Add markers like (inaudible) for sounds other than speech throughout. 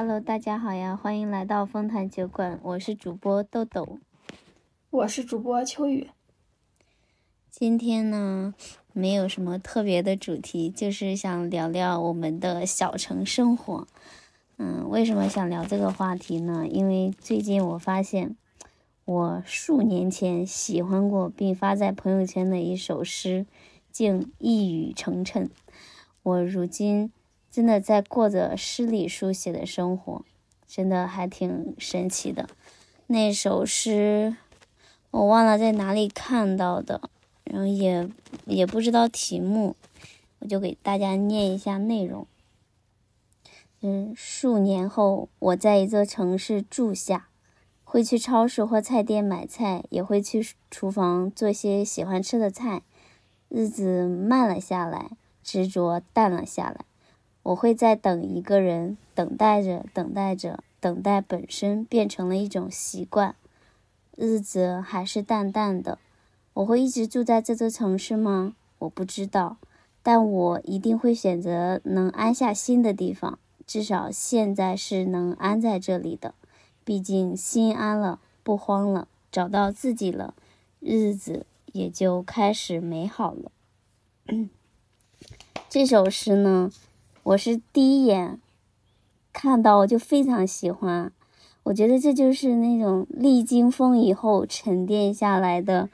Hello，大家好呀，欢迎来到丰潭酒馆，我是主播豆豆，我是主播秋雨。今天呢，没有什么特别的主题，就是想聊聊我们的小城生活。嗯，为什么想聊这个话题呢？因为最近我发现，我数年前喜欢过并发在朋友圈的一首诗，竟一语成谶。我如今。真的在过着诗里书写的生活，真的还挺神奇的。那首诗我忘了在哪里看到的，然后也也不知道题目，我就给大家念一下内容。嗯，数年后，我在一座城市住下，会去超市或菜店买菜，也会去厨房做些喜欢吃的菜。日子慢了下来，执着淡了下来。我会在等一个人，等待着，等待着，等待本身变成了一种习惯。日子还是淡淡的。我会一直住在这座城市吗？我不知道，但我一定会选择能安下心的地方。至少现在是能安在这里的。毕竟心安了，不慌了，找到自己了，日子也就开始美好了。(clears throat) 这首诗呢？我是第一眼看到我就非常喜欢，我觉得这就是那种历经风雨后沉淀下来的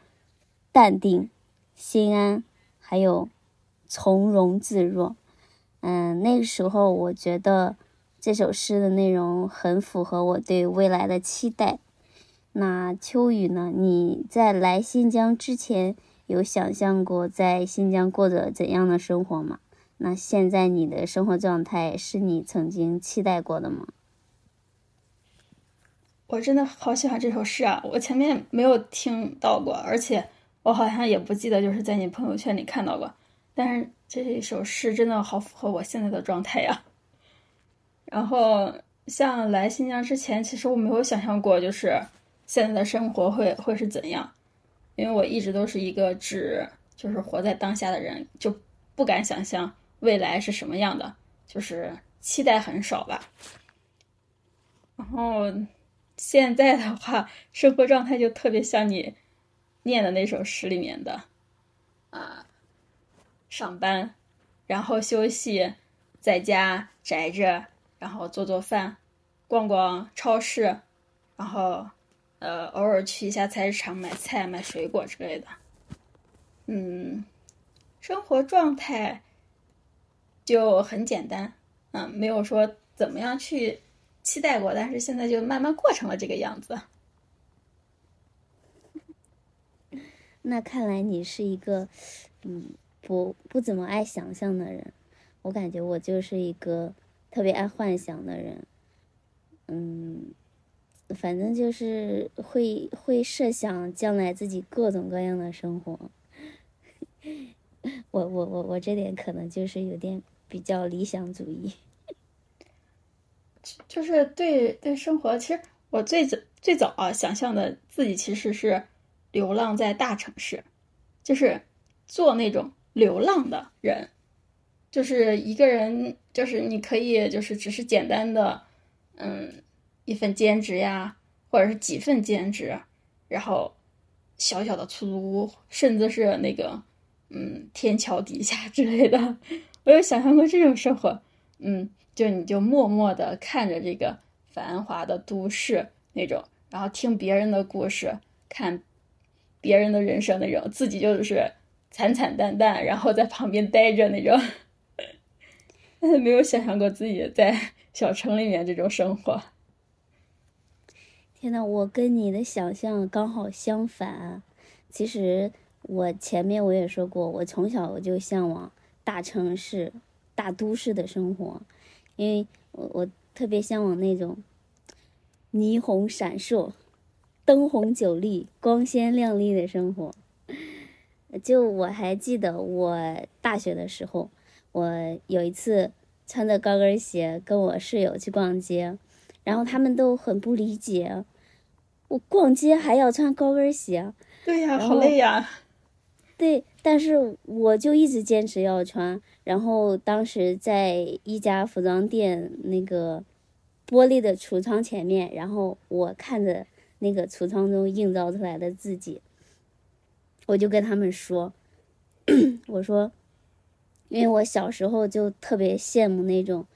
淡定、心安，还有从容自若。嗯，那个时候我觉得这首诗的内容很符合我对未来的期待。那秋雨呢？你在来新疆之前有想象过在新疆过着怎样的生活吗？那现在你的生活状态是你曾经期待过的吗？我真的好喜欢这首诗啊！我前面没有听到过，而且我好像也不记得就是在你朋友圈里看到过。但是这一首诗真的好符合我现在的状态呀。然后像来新疆之前，其实我没有想象过就是现在的生活会会是怎样，因为我一直都是一个只就是活在当下的人，就不敢想象。未来是什么样的？就是期待很少吧。然后现在的话，生活状态就特别像你念的那首诗里面的啊，上班，然后休息，在家宅着，然后做做饭，逛逛超市，然后呃偶尔去一下菜市场买菜买水果之类的。嗯，生活状态。就很简单，嗯，没有说怎么样去期待过，但是现在就慢慢过成了这个样子。(laughs) 那看来你是一个，嗯，不不怎么爱想象的人。我感觉我就是一个特别爱幻想的人，嗯，反正就是会会设想将来自己各种各样的生活。(laughs) 我我我我这点可能就是有点。比较理想主义，(laughs) 就是对对生活。其实我最早最早啊，想象的自己其实是流浪在大城市，就是做那种流浪的人，就是一个人，就是你可以就是只是简单的，嗯，一份兼职呀，或者是几份兼职，然后小小的出租屋，甚至是那个嗯天桥底下之类的。我有想象过这种生活，嗯，就你就默默的看着这个繁华的都市那种，然后听别人的故事，看别人的人生那种，自己就是惨惨淡淡，然后在旁边待着那种。(laughs) 没有想象过自己在小城里面这种生活。天呐，我跟你的想象刚好相反。其实我前面我也说过，我从小我就向往。大城市、大都市的生活，因为我我特别向往那种霓虹闪烁、灯红酒绿、光鲜亮丽的生活。就我还记得我大学的时候，我有一次穿着高跟鞋跟我室友去逛街，然后他们都很不理解，我逛街还要穿高跟鞋。对呀，好累呀。对，但是我就一直坚持要穿。然后当时在一家服装店，那个玻璃的橱窗前面，然后我看着那个橱窗中映照出来的自己，我就跟他们说，(clears throat) 我说，因为我小时候就特别羡慕那种，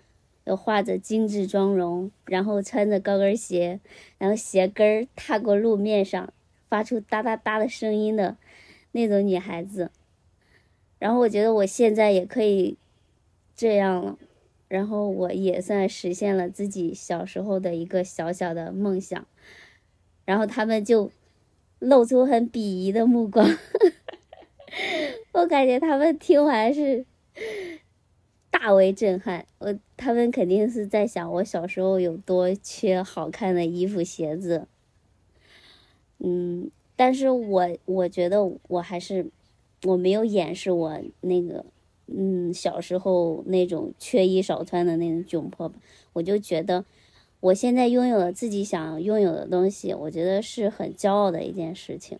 画着精致妆容，然后穿着高跟鞋，然后鞋跟儿踏过路面上发出哒哒哒的声音的那种女孩子。然后我觉得我现在也可以这样了。然后我也算实现了自己小时候的一个小小的梦想，然后他们就露出很鄙夷的目光，(laughs) 我感觉他们听完是大为震撼。我他们肯定是在想我小时候有多缺好看的衣服鞋子，嗯，但是我我觉得我还是我没有掩饰我那个。嗯，小时候那种缺衣少穿的那种窘迫吧，我就觉得我现在拥有了自己想拥有的东西，我觉得是很骄傲的一件事情。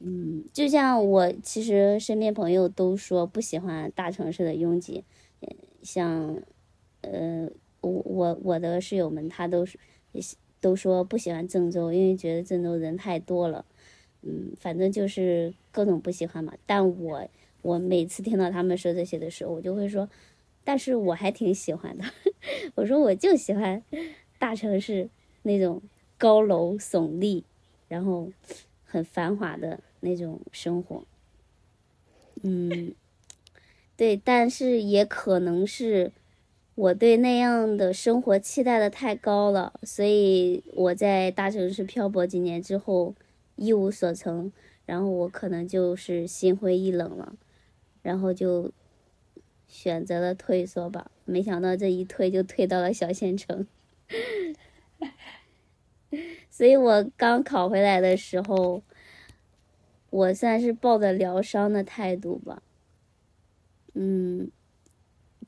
嗯，就像我其实身边朋友都说不喜欢大城市的拥挤，像呃我我我的室友们他都是都说不喜欢郑州，因为觉得郑州人太多了。嗯，反正就是各种不喜欢嘛，但我。我每次听到他们说这些的时候，我就会说，但是我还挺喜欢的。(laughs) 我说我就喜欢大城市那种高楼耸立，然后很繁华的那种生活。嗯，对，但是也可能是我对那样的生活期待的太高了，所以我在大城市漂泊几年之后一无所成，然后我可能就是心灰意冷了。然后就选择了退缩吧，没想到这一退就退到了小县城，(laughs) 所以我刚考回来的时候，我算是抱着疗伤的态度吧，嗯，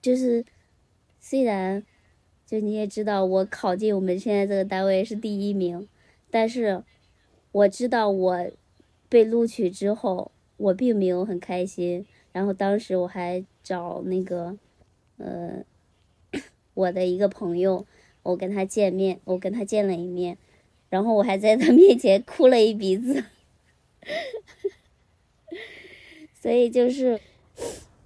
就是虽然就你也知道我考进我们现在这个单位是第一名，但是我知道我被录取之后，我并没有很开心。然后当时我还找那个，呃，我的一个朋友，我跟他见面，我跟他见了一面，然后我还在他面前哭了一鼻子，(laughs) 所以就是，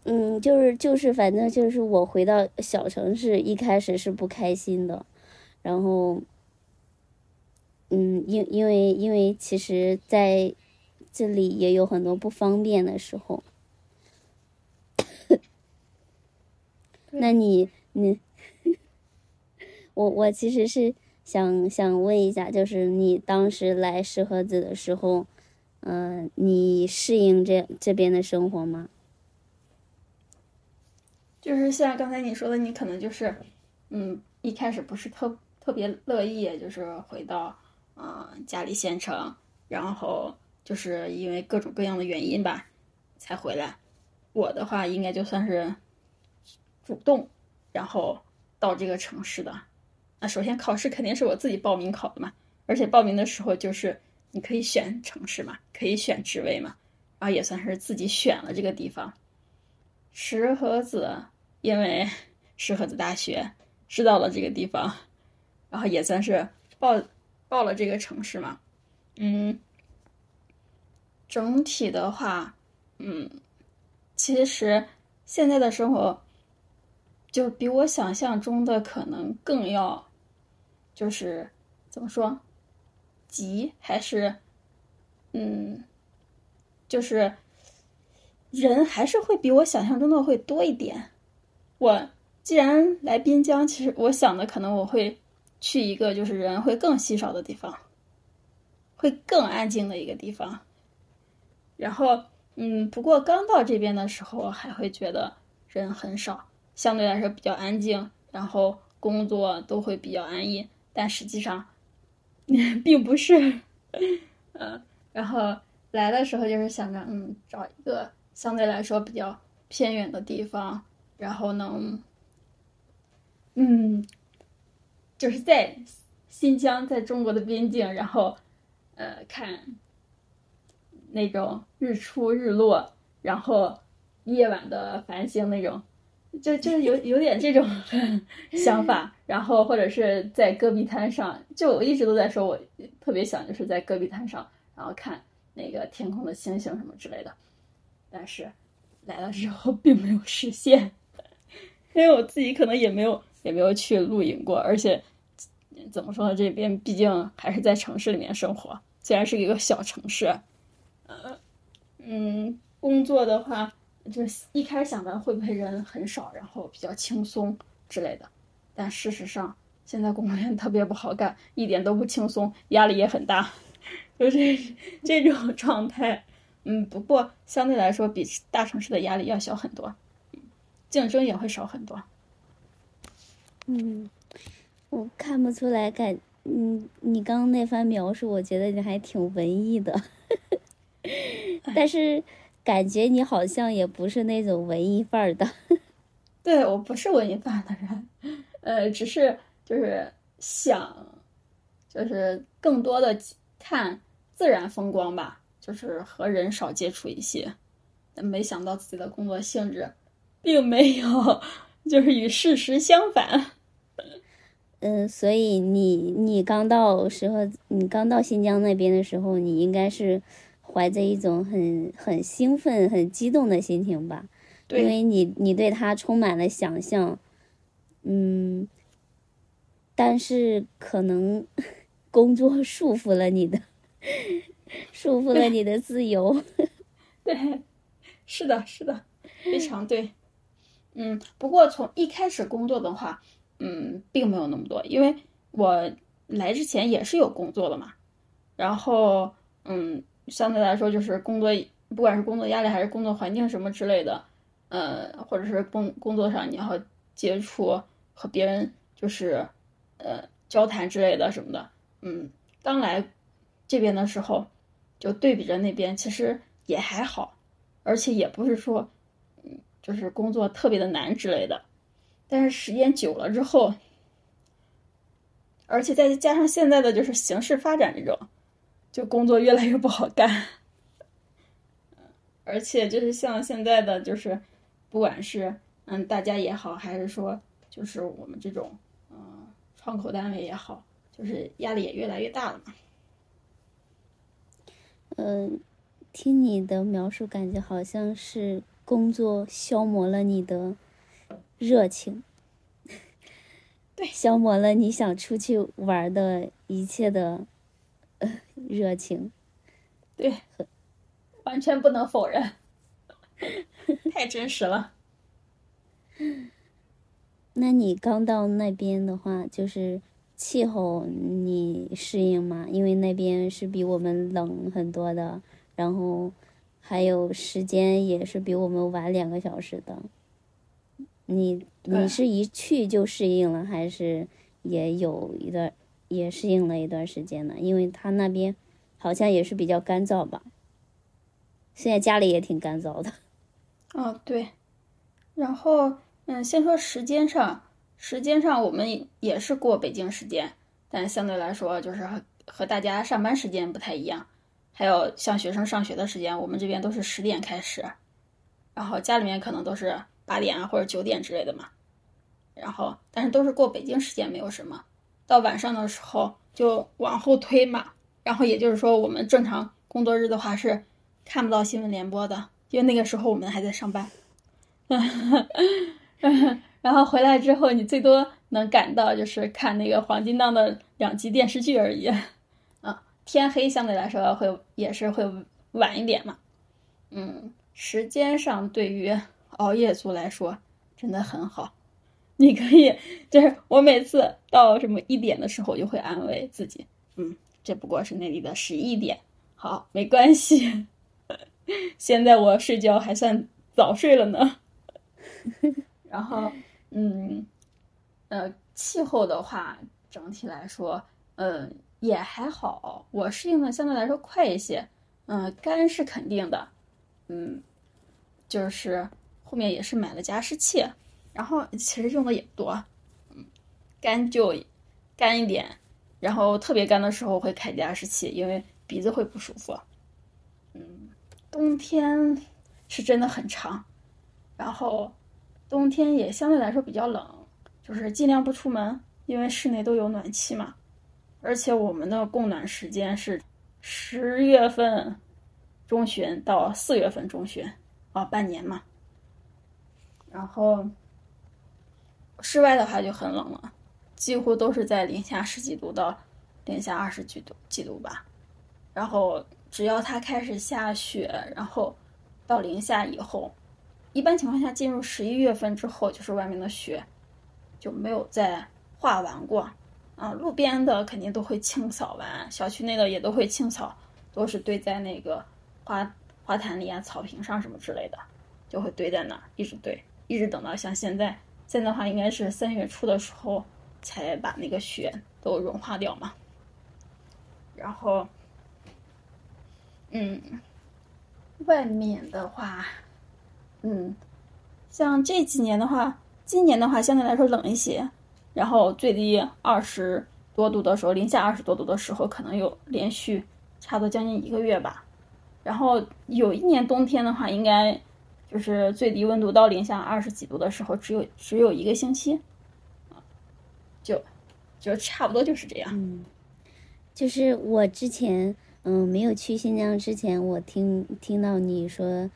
嗯，就是就是，反正就是我回到小城市，一开始是不开心的，然后，嗯，因因为因为其实在这里也有很多不方便的时候。那你你，我我其实是想想问一下，就是你当时来石河子的时候，嗯，你适应这这边的生活吗？就是像刚才你说的，你可能就是，嗯，一开始不是特特别乐意，就是回到嗯家里县城，然后就是因为各种各样的原因吧，才回来。我的话，应该就算是。主动，然后到这个城市的，那首先考试肯定是我自己报名考的嘛，而且报名的时候就是你可以选城市嘛，可以选职位嘛，然后也算是自己选了这个地方。石河子，因为石河子大学知道了这个地方，然后也算是报报了这个城市嘛，嗯，整体的话，嗯，其实现在的生活。就比我想象中的可能更要，就是怎么说，急还是，嗯，就是人还是会比我想象中的会多一点。我既然来滨江，其实我想的可能我会去一个就是人会更稀少的地方，会更安静的一个地方。然后，嗯，不过刚到这边的时候，还会觉得人很少。相对来说比较安静，然后工作都会比较安逸，但实际上 (laughs) 并不是。嗯，(laughs) 然后来的时候就是想着，嗯，找一个相对来说比较偏远的地方，然后能，嗯，就是在新疆，在中国的边境，然后呃看那种日出日落，然后夜晚的繁星那种。就就是有有点这种 (laughs) 想法，然后或者是在戈壁滩上，就我一直都在说，我特别想就是在戈壁滩上，然后看那个天空的星星什么之类的，但是来了之后并没有实现，(laughs) 因为我自己可能也没有也没有去露营过，而且怎么说呢，这边毕竟还是在城市里面生活，虽然是一个小城市，呃，嗯，工作的话。就一开始想的会不会人很少，然后比较轻松之类的，但事实上现在公务员特别不好干，一点都不轻松，压力也很大，(laughs) 就是这种状态。嗯，不过相对来说比大城市的压力要小很多，竞争也会少很多。嗯，我看不出来，感嗯，你刚刚那番描述，我觉得你还挺文艺的，但是。感觉你好像也不是那种文艺范儿的，(laughs) 对我不是文艺范儿的人，呃，只是就是想，就是更多的看自然风光吧，就是和人少接触一些。没想到自己的工作性质，并没有就是与事实相反。嗯，所以你你刚到时候，你刚到新疆那边的时候，你应该是。怀着一种很很兴奋、很激动的心情吧，因为你你对他充满了想象，嗯，但是可能 (laughs) 工作 (laughs) 束缚了你的，(laughs) 束缚了你的自由。对，是的，是的，非常对。嗯，不过从一开始工作的话，嗯，并没有那么多，因为我来之前也是有工作的嘛，然后嗯。相对来说，就是工作，不管是工作压力还是工作环境什么之类的，呃，或者是工工作上你要接触和别人就是呃交谈之类的什么的，嗯，刚来这边的时候，就对比着那边，其实也还好，而且也不是说，嗯，就是工作特别的难之类的，但是时间久了之后，而且再加上现在的就是形势发展这种。就工作越来越不好干，而且就是像现在的，就是不管是嗯大家也好，还是说就是我们这种嗯窗口单位也好，就是压力也越来越大了嘛。嗯，听你的描述，感觉好像是工作消磨了你的热情，对，(laughs) 消磨了你想出去玩的一切的。热情，对，完全不能否认，(laughs) 太真实了。(laughs) 那你刚到那边的话，就是气候你适应吗？因为那边是比我们冷很多的，然后还有时间也是比我们晚两个小时的。你你是一去就适应了，还是也有一段？也适应了一段时间呢，因为他那边好像也是比较干燥吧。现在家里也挺干燥的。(laughs) 哦，对。然后，嗯，先说时间上，时间上我们也是过北京时间，但相对来说就是和和大家上班时间不太一样。还有像学生上学的时间，我们这边都是十点开始，然后家里面可能都是八点啊或者九点之类的嘛。然后，但是都是过北京时间，没有什么。到晚上的时候就往后推嘛，然后也就是说，我们正常工作日的话是看不到新闻联播的，因为那个时候我们还在上班。(laughs) 然后回来之后，你最多能赶到就是看那个黄金档的两集电视剧而已。啊，天黑相对来说会也是会晚一点嘛。嗯，时间上对于熬夜族来说真的很好。你可以，就是我每次到什么一点的时候，就会安慰自己，嗯，这不过是那里的十一点，好，没关系。(laughs) 现在我睡觉还算早睡了呢。然后，嗯，呃，气候的话，整体来说，嗯，也还好，我适应的相对来说快一些。嗯，干是肯定的，嗯，就是后面也是买了加湿器。然后其实用的也不多，嗯，干就干一点，然后特别干的时候会开加湿器，因为鼻子会不舒服。嗯，冬天是真的很长，然后冬天也相对来说比较冷，就是尽量不出门，因为室内都有暖气嘛。而且我们的供暖时间是十月份中旬到四月份中旬啊，半年嘛。然后室外的话就很冷了，几乎都是在零下十几度到零下二十几度几度吧。然后只要它开始下雪，然后到零下以后，一般情况下进入十一月份之后，就是外面的雪就没有再化完过。啊，路边的肯定都会清扫完，小区内的也都会清扫，都是堆在那个花花坛里啊、草坪上什么之类的，就会堆在那儿，一直堆，一直等到像现在，现在的话应该是三月初的时候才把那个雪都融化掉嘛。然后，嗯，外面的话，嗯，像这几年的话，今年的话相对来说冷一些。然后最低二十多度的时候，零下二十多度的时候，可能有连续差不多将近一个月吧。然后有一年冬天的话，应该就是最低温度到零下二十几度的时候，只有只有一个星期，啊，就就差不多就是这样。嗯，就是我之前嗯没有去新疆之前，我听听到你说，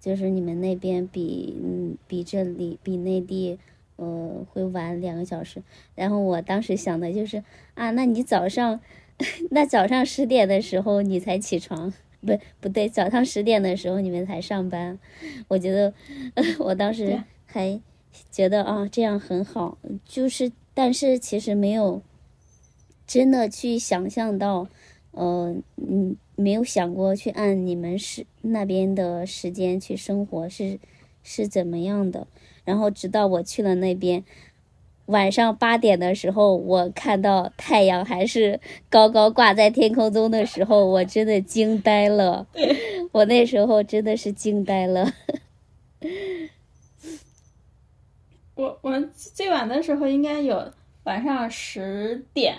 就是你们那边比嗯比这里比内地。呃，会晚两个小时。然后我当时想的就是啊，那你早上，(laughs) 那早上十点的时候你才起床，不不对，早上十点的时候你们才上班。我觉得，(laughs) 我当时还觉得啊，这样很好。就是，但是其实没有真的去想象到，呃，嗯，没有想过去按你们是那边的时间去生活是是怎么样的。然后直到我去了那边，晚上八点的时候，我看到太阳还是高高挂在天空中的时候，我真的惊呆了。(laughs) 我那时候真的是惊呆了。(laughs) 我我最晚的时候应该有晚上十点，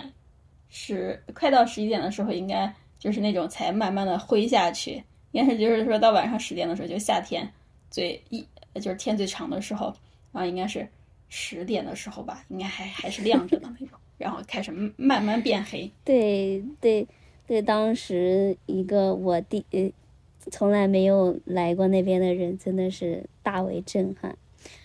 十快到十一点的时候，应该就是那种才慢慢的灰下去。应该是就是说到晚上十点的时候，就夏天最一。就是天最长的时候，然后应该是十点的时候吧，应该还还是亮着的那种，然后开始慢慢变黑。对对对，当时一个我第呃从来没有来过那边的人，真的是大为震撼。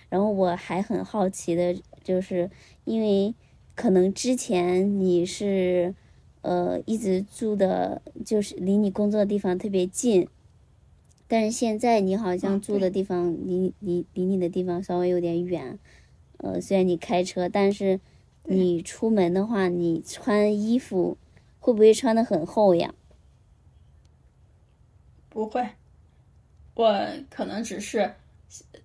然后我还很好奇的，就是因为可能之前你是呃一直住的，就是离你工作的地方特别近。但是现在你好像住的地方离离离你的地方稍微有点远，呃，虽然你开车，但是你出门的话，你穿衣服会不会穿的很厚呀？不会，我可能只是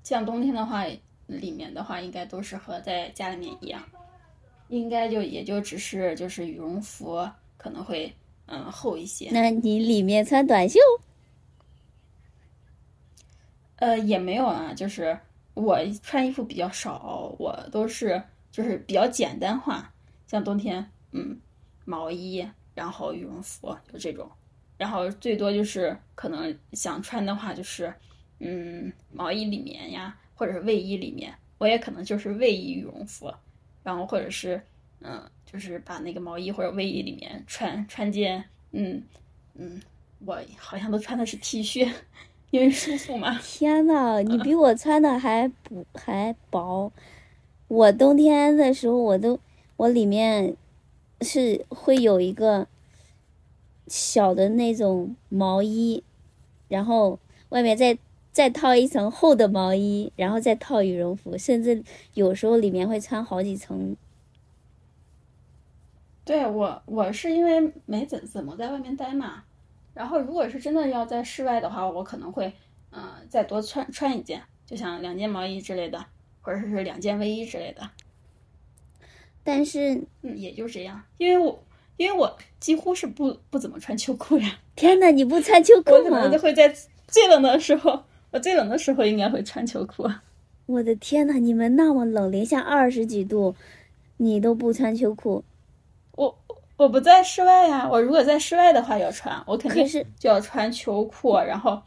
像冬天的话，里面的话应该都是和在家里面一样，应该就也就只是就是羽绒服可能会嗯厚一些。那你里面穿短袖？呃，也没有啊，就是我穿衣服比较少，我都是就是比较简单化，像冬天，嗯，毛衣，然后羽绒服就这种，然后最多就是可能想穿的话，就是嗯，毛衣里面呀，或者是卫衣里面，我也可能就是卫衣羽绒服，然后或者是嗯，就是把那个毛衣或者卫衣里面穿穿件，嗯嗯，我好像都穿的是 T 恤。因为舒服嘛！天呐，你比我穿的还不还薄。我冬天的时候，我都我里面是会有一个小的那种毛衣，然后外面再再套一层厚的毛衣，然后再套羽绒服，甚至有时候里面会穿好几层。对我，我是因为没怎怎么在外面待嘛。然后，如果是真的要在室外的话，我可能会，嗯，再多穿穿一件，就像两件毛衣之类的，或者是两件卫衣之类的。但是，嗯，也就这样，因为我，因为我几乎是不不怎么穿秋裤呀。(laughs) 天呐，你不穿秋裤吗？我可能就会在最冷的时候，我最冷的时候应该会穿秋裤。我的天呐，你们那么冷，零下二十几度，你都不穿秋裤？我。不在室外呀，我如果在室外的话要穿，我肯定是就要穿秋裤，然后，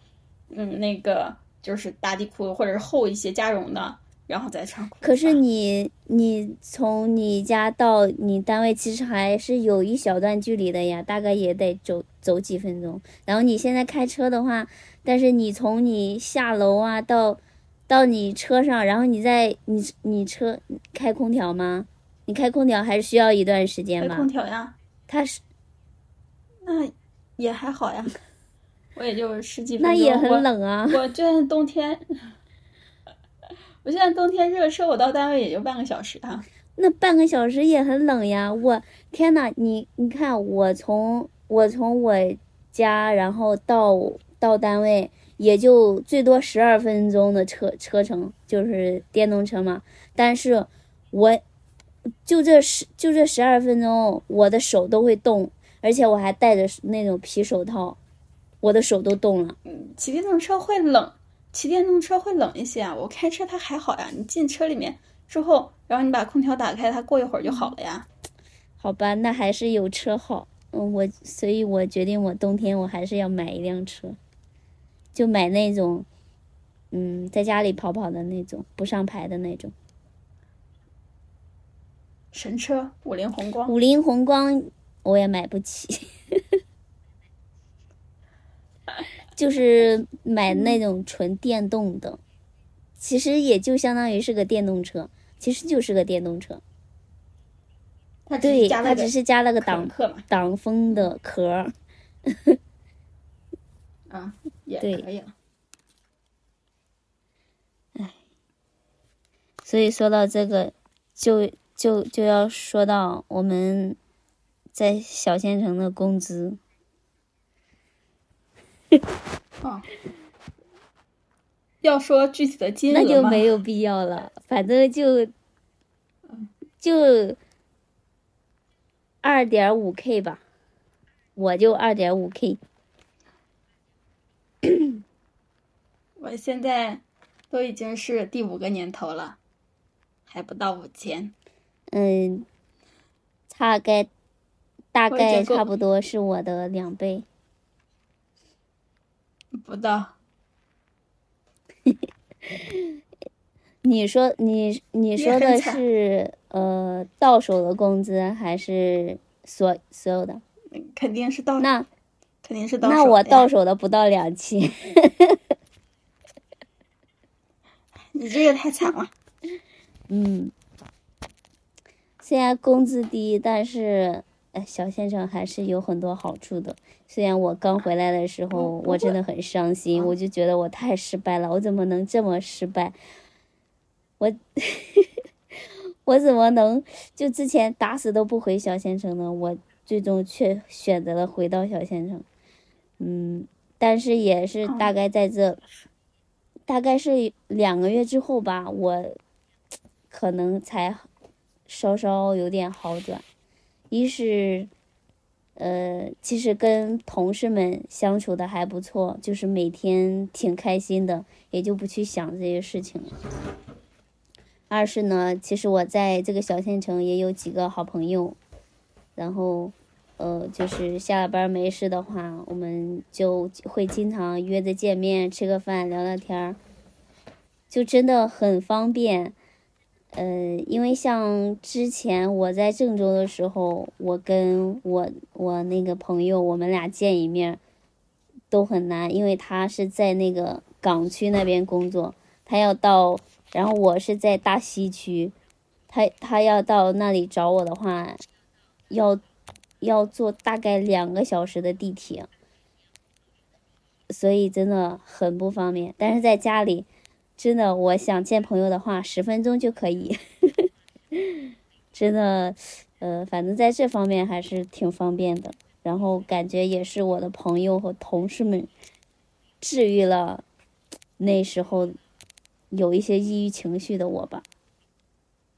嗯，那个就是打底裤或者是厚一些加绒的，然后再穿裤。可是你你从你家到你单位其实还是有一小段距离的呀，大概也得走走几分钟。然后你现在开车的话，但是你从你下楼啊到到你车上，然后你在你你车开空调吗？你开空调还是需要一段时间吧开空？调呀，它是那也还好呀，(laughs) 我也就十几分钟。那也很冷啊。我就算冬天，(laughs) 我现在冬天热车，我到单位也就半个小时啊。那半个小时也很冷呀！我天呐，你你看，我从我从我家然后到到单位，也就最多十二分钟的车车程，就是电动车嘛。但是我就这十就这十二分钟，我的手都会冻，而且我还戴着那种皮手套，我的手都冻了。骑电动车会冷，骑电动车会冷一些啊。我开车它还好呀，你进车里面之后，然后你把空调打开，它过一会儿就好了呀。好吧，那还是有车好。嗯，我所以，我决定我冬天我还是要买一辆车，就买那种，嗯，在家里跑跑的那种，不上牌的那种。神车五菱宏光，五菱宏光我也买不起，(laughs) 就是买那种纯电动的，其实也就相当于是个电动车，其实就是个电动车。它对，它只是加了个挡挡风的壳儿。(laughs) 啊，也对可以了。所以说到这个，就就就要说到我们在小县城的工资。(laughs) 哦，要说具体的金额那就没有必要了，反正就就二点五 K 吧，我就二点五 K。(coughs) 我现在都已经是第五个年头了，还不到五千。嗯，大概大概差不多是我的两倍。不到，(laughs) 你说你你说的是呃到手的工资还是所所有的？肯定是到，那肯定是到那我到手的不到两千。(laughs) 你这个太惨了。(laughs) 嗯，虽然工资低，但是哎，小县城还是有很多好处的。虽然我刚回来的时候，我真的很伤心，啊我就觉得我太失败了，我怎么能这么失败？我 (laughs) 我怎么能就之前打死都不回小县城呢？我最终却选择了回到小县城。嗯，但是也是哦大概在这，大概是两个月之后吧，我可能才稍稍有点好转。一是，呃，其实跟同事们相处的还不错，就是每天挺开心的，也就不去想这些事情了。二是呢，其实我在这个小县城也有几个好朋友，然后，呃，就是下了班没事的话，我们就会经常约着见面吃个饭聊聊天儿，就真的很方便。呃，因为像之前我在郑州的时候，我跟我我那个朋友，我们俩见一面都很难，因为他是在那个港区那边工作，他要到，然后我是在大西区，他他要到那里找我的话，要要坐大概两个小时的地铁，所以真的很不方便。但是在家里。真的，我想见朋友的话，十分钟就可以。(laughs) 真的，呃，反正在这方面还是挺方便的。然后感觉也是我的朋友和同事们治愈了那时候有一些抑郁情绪的我吧。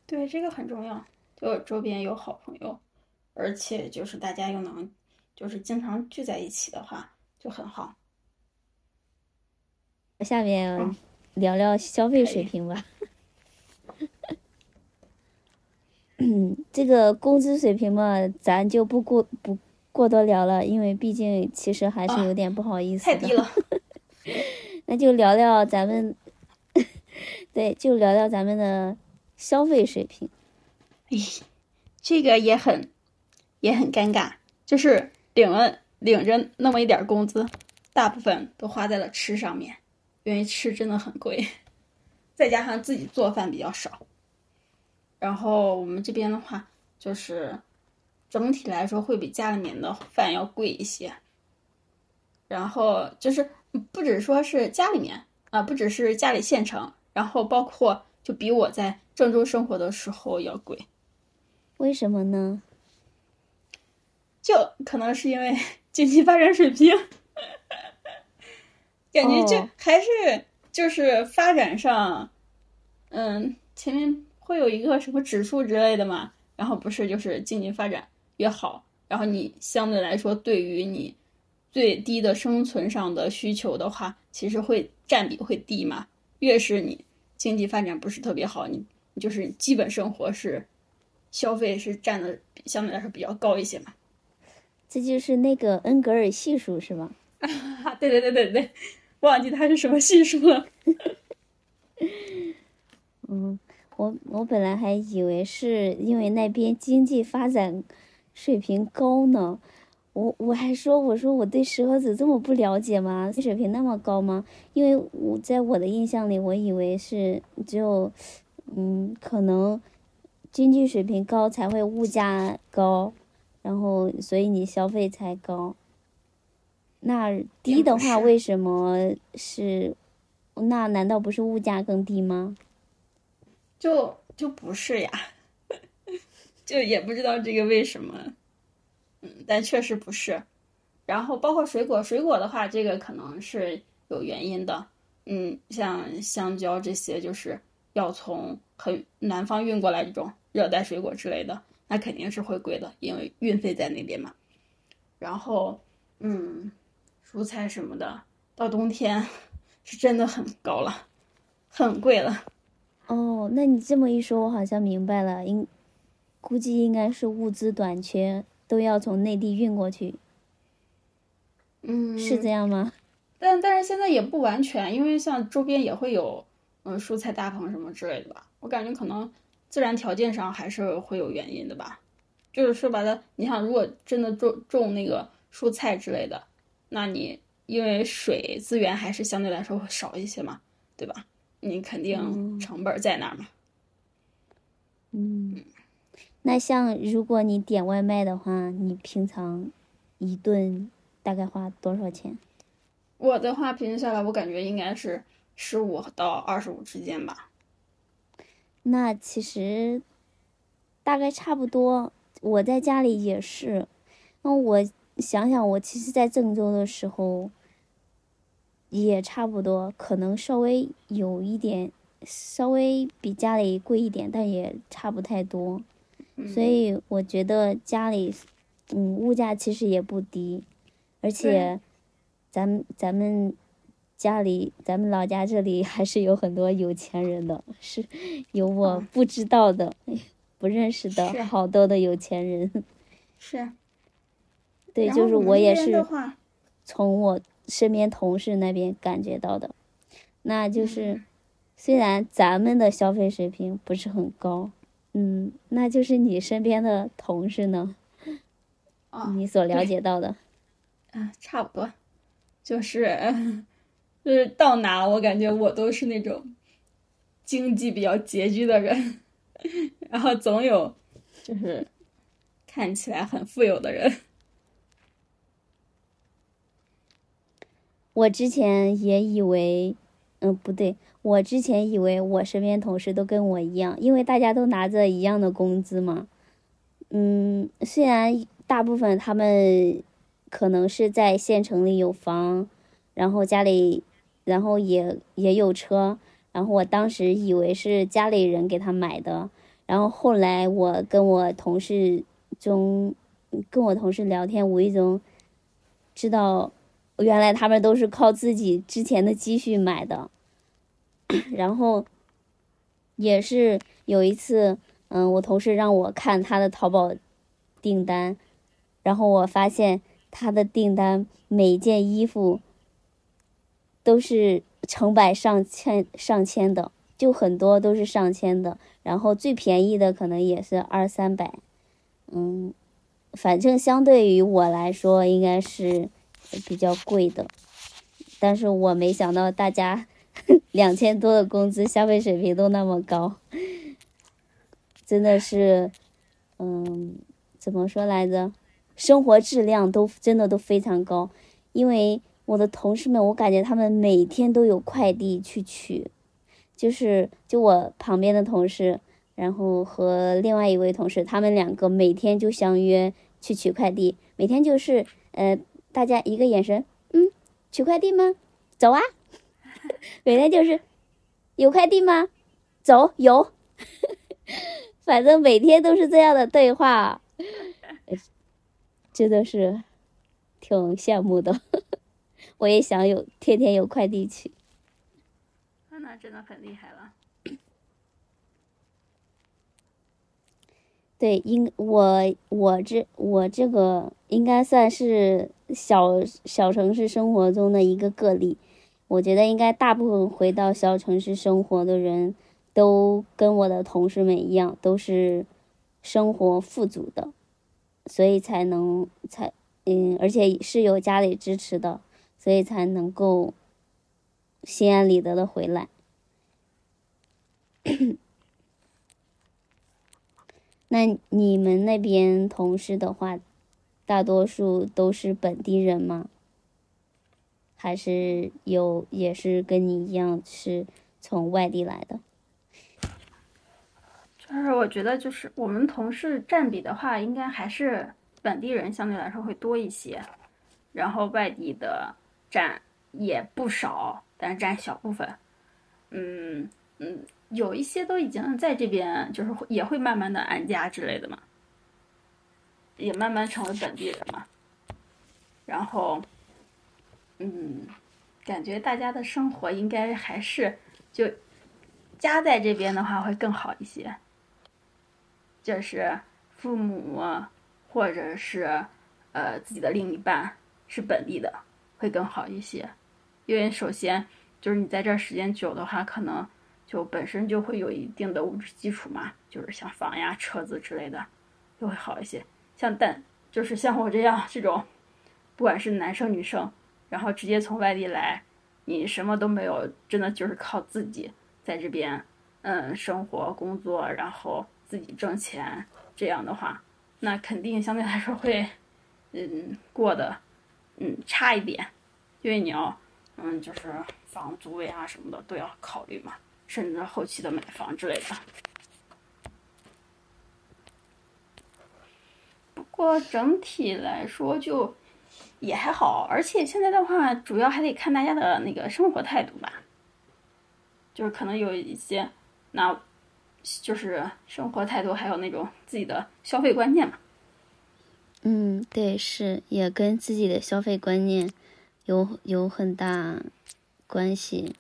对，这个很重要。就周边有好朋友，而且就是大家又能，就是经常聚在一起的话，就很好。下面嗯聊聊消费水平吧。嗯，这个工资水平嘛，咱就不过不过多聊了，因为毕竟其实还是啊有点不好意思的。太低了，(laughs) 那就聊聊咱们，(laughs) 对，就聊聊咱们的消费水平。哎，这个也很也很尴尬，就是领了领着那么一点工资，大部分都花在了吃上面，因为吃真的很贵，(laughs) 再加上自己做饭比较少。然后我们这边的话，就是整体来说会比家里面的饭要贵一些。然后就是不只说是家里面啊，不只是家里县城，然后包括就比我在郑州生活的时候要贵。为什么呢？就可能是因为经济发展水平，感觉就还是就是发展上，嗯，前面会有一个什么指数之类的嘛，然后不是就是经济发展越好，然后你相对来说对于你最低的生存上的需求的话，其实会占比会低嘛。越是你经济发展不是特别好，你就是基本生活是消费是占的相对来说比较高一些嘛。这就是那个恩格尔系数是吗？(laughs) 啊，对对对对对，忘记它是什么系数了。(laughs) 嗯，我我本来还以为是因为那边经济发展水平高呢，我我还说我说我对石河子这么不了解吗？水平那么高吗？因为我在我的印象里，我以为是只有嗯，可能经济水平高才会物价高。然后，所以你消费才高。那低的话，为什么是？那难道不是物价更低吗？就就不是呀，(laughs) 就也不知道这个为什么。嗯，但确实不是。然后包括水果，水果的话，这个可能是有原因的。嗯，像香蕉这些，就是要从很南方运过来这种热带水果之类的。那肯定是会贵的，因为运费在那边嘛。然后，嗯，蔬菜什么的，到冬天是真的很高了，很贵了。哦，那你这么一说，我好像明白了，应估计应该是物资短缺，都要从内地运过去。嗯，是这样吗？但但是现在也不完全，因为像周边也会有嗯蔬菜大棚什么之类的吧。我感觉可能。自然条件上还是会有原因的吧，就是说白了，你想，如果真的种种那个蔬菜之类的，那你因为水资源还是相对来说会少一些嘛，对吧？你肯定成本在那儿嘛。嗯，那像如果你点外卖的话，你平常一顿大概花多少钱？我的话，平均下来，我感觉应该是十五到二十五之间吧。那其实大概差不多，我在家里也是。那我想想，我其实，在郑州的时候也差不多，可能稍微有一点，稍微比家里贵一点，但也差不太多。所以我觉得家里，嗯，物价其实也不低，而且咱们咱们。家里，咱们老家这里还是有很多有钱人的，是有我不知道的、(laughs) 不认识的好多的有钱人。(laughs) 是。对，就是我也是从我身边同事那边感觉到的。那就是，虽然咱们的消费水平不是很高，嗯，那就是你身边的同事呢？你所了解到的。(laughs) 啊，差不多，就是。(laughs) 就是到哪，我感觉我都是那种经济比较拮据的人，(laughs) 然后总有就是看起来很富有的人。我之前也以为，嗯，不对，我之前以为我身边同事都跟我一样，因为大家都拿着一样的工资嘛。嗯，虽然大部分他们可能是在县城里有房，然后家里。然后也也有车，然后我当时以为是家里人给他买的，然后后来我跟我同事中，跟我同事聊天，无意中知道，原来他们都是靠自己之前的积蓄买的，(coughs) 然后也是有一次，嗯，我同事让我看他的淘宝订单，然后我发现他的订单每件衣服。都是成百上千上千的，就很多都是上千的，然后最便宜的可能也是二三百，嗯，反正相对于我来说应该是比较贵的，但是我没想到大家 (laughs) 两千多的工资消费水平都那么高，真的是，嗯，怎么说来着？生活质量都真的都非常高，因为我的同事们，我感觉他们每天都有快递去取。就是就我旁边的同事，然后和另外一位同事，他们两个每天就相约去取快递，每天就是呃，大家一个眼神，嗯，取快递吗？走啊！(laughs) 每天就是有快递吗？走，有。(laughs) 反正每天都是这样的对话，(laughs) 真的是挺羡慕的。我也想有天天有快递取。那真的很厉害了。对，应我我这我这个应该算是小小城市生活中的一个个例。我觉得应该大部分回到小城市生活的人都跟我的同事们一样，都是生活富足的，所以才能才嗯，而且是有家里支持的，所以才能够心安理得的回来。(coughs) 那你们那边同事的话，大多数都是本地人吗？还是有也是跟你一样是从外地来的？就是我觉得，就是我们同事占比的话，应该还是本地人相对来说会多一些，然后外地的占也不少，但是占小部分。嗯嗯。有一些都已经在这边，就是也会慢慢的安家之类的嘛，也慢慢成为本地人嘛。然后，嗯，感觉大家的生活应该还是就家在这边的话会更好一些，就是父母或者是呃自己的另一半是本地的会更好一些，因为首先就是你在这儿时间久的话，可能。就本身就会有一定的物质基础嘛，就是像房呀、车子之类的，就会好一些。像但就是像我这样这种，不管是男生女生，然后直接从外地来，你什么都没有，真的就是靠自己在这边，嗯，生活、工作，然后自己挣钱，这样的话，那肯定相对来说会，嗯，过得，嗯，差一点，因为你要，嗯，就是房租呀什么的都要考虑嘛。甚至后期的买房之类的。过整体来说就也还好，而且现在的话，主要还得看大家的那个生活态度吧。就是可能有一些，那就是生活态度，还有那种自己的消费观念嘛。嗯，对，是也跟自己的消费观念有有很大关系。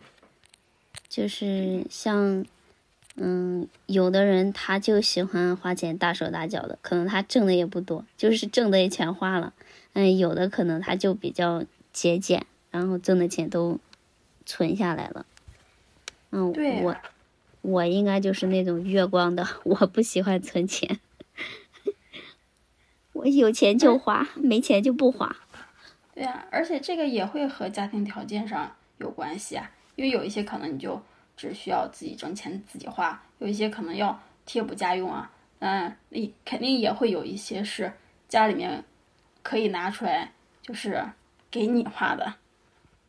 就是像，嗯，有的人他就喜欢花钱大手大脚的，可能他挣的也不多，就是挣的也全花了。嗯，有的可能他就比较节俭，然后挣的钱都存下来了。嗯，我我应该就是那种月光的，我不喜欢存钱，(laughs) 我有钱就花，没钱就不花。对呀，而且这个也会和家庭条件上有关系啊。因为有一些可能你就只需要自己挣钱自己花，有一些可能要贴补家用啊，嗯，你肯定也会有一些是家里面可以拿出来就是给你花的，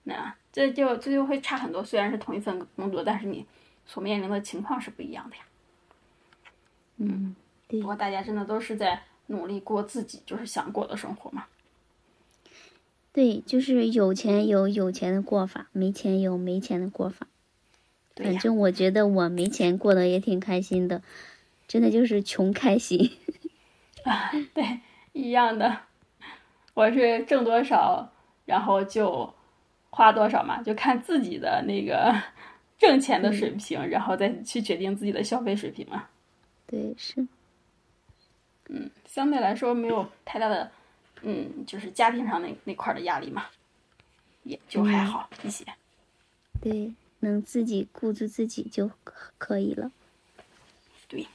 那这就这就会差很多。虽然是同一份工作，但是你所面临的情况是不一样的呀。嗯，不过大家真的都是在努力过自己就是想过的生活嘛。对，就是有钱有有钱的过法，没钱有没钱的过法。反正我觉得我没钱过得也挺开心的，真的就是穷开心。(laughs) 啊，对，一样的。我是挣多少，然后就花多少嘛，就看自己的那个 (laughs) 挣钱的水平，然后再去决定自己的消费水平嘛。对，是。嗯，相对来说没有太大的。嗯，就是家庭上那那块的压力嘛，也就还好一些。对，能自己顾住自己就可以了。对。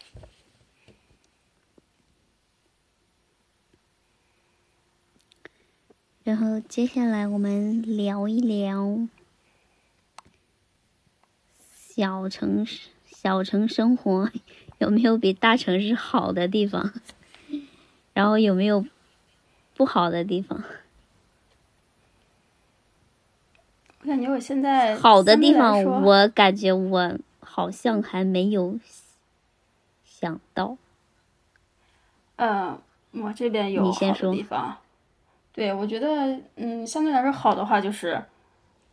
然后接下来我们聊一聊小城市、小城生活有没有比大城市好的地方，(laughs) 然后有没有不好的地方？我感觉我现在好的地方，我感觉我好像还没有想到。嗯，我这边有好的地方。对，我觉得，嗯，相对来说好的话就是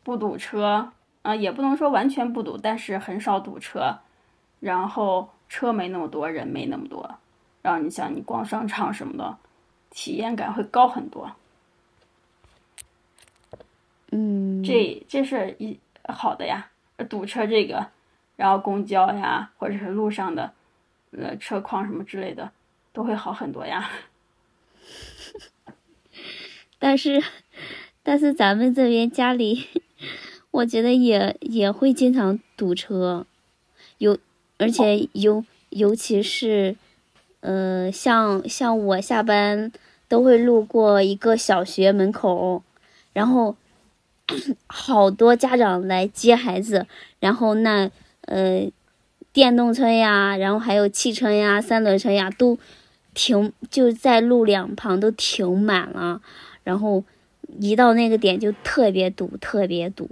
不堵车，啊，也不能说完全不堵，但是很少堵车，然后车没那么多，人没那么多，然后你像你逛商场什么的，体验感会高很多。嗯，这这是一好的呀，堵车这个，然后公交呀，或者是路上的，呃，车况什么之类的，都会好很多呀。(laughs) 但是，但是咱们这边家里，我觉得也也会经常堵车，有，而且尤尤其是，呃，像像我下班都会路过一个小学门口，然后 (coughs) 好多家长来接孩子，然后那呃，电动车呀，然后还有汽车呀、三轮车呀，都停就在路两旁都停满了。然后一到那个点就特别堵，特别堵。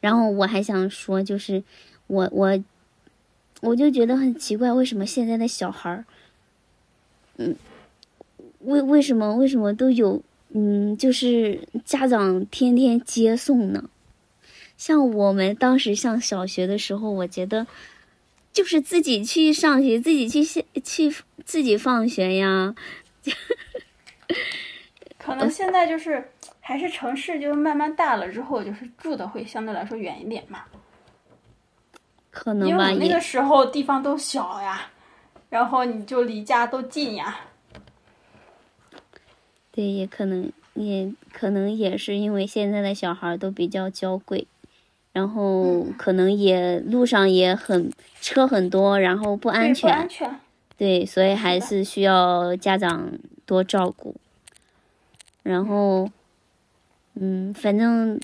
然后我还想说，就是我我我就觉得很奇怪，为什么现在的小孩儿，嗯，为为什么为什么都有嗯，就是家长天天接送呢？像我们当时上小学的时候，我觉得就是自己去上学，自己去去自己放学呀。(laughs) 可能现在就是还是城市，就是慢慢大了之后，就是住的会相对来说远一点嘛。可能吧，因为那个时候地方都小呀，然后你就离家都近呀。对，也可能，也可能也是因为现在的小孩都比较娇贵，然后可能也路上也很车很多，然后不安全。不安全。对，所以还是需要家长多照顾。然后，嗯，反正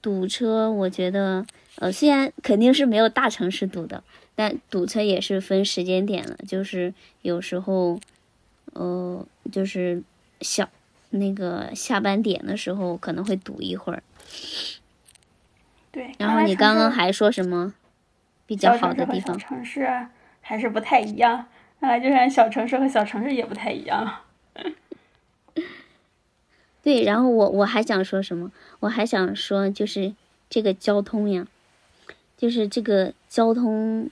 堵车，我觉得，呃，虽然肯定是没有大城市堵的，但堵车也是分时间点了。就是有时候，呃，就是小那个下班点的时候可能会堵一会儿。对。然后你刚刚还说什么比较好的地方？城市还是不太一样。看来就是小城市和小城市也不太一样。(laughs) 对，然后我我还想说什么？我还想说，就是这个交通呀，就是这个交通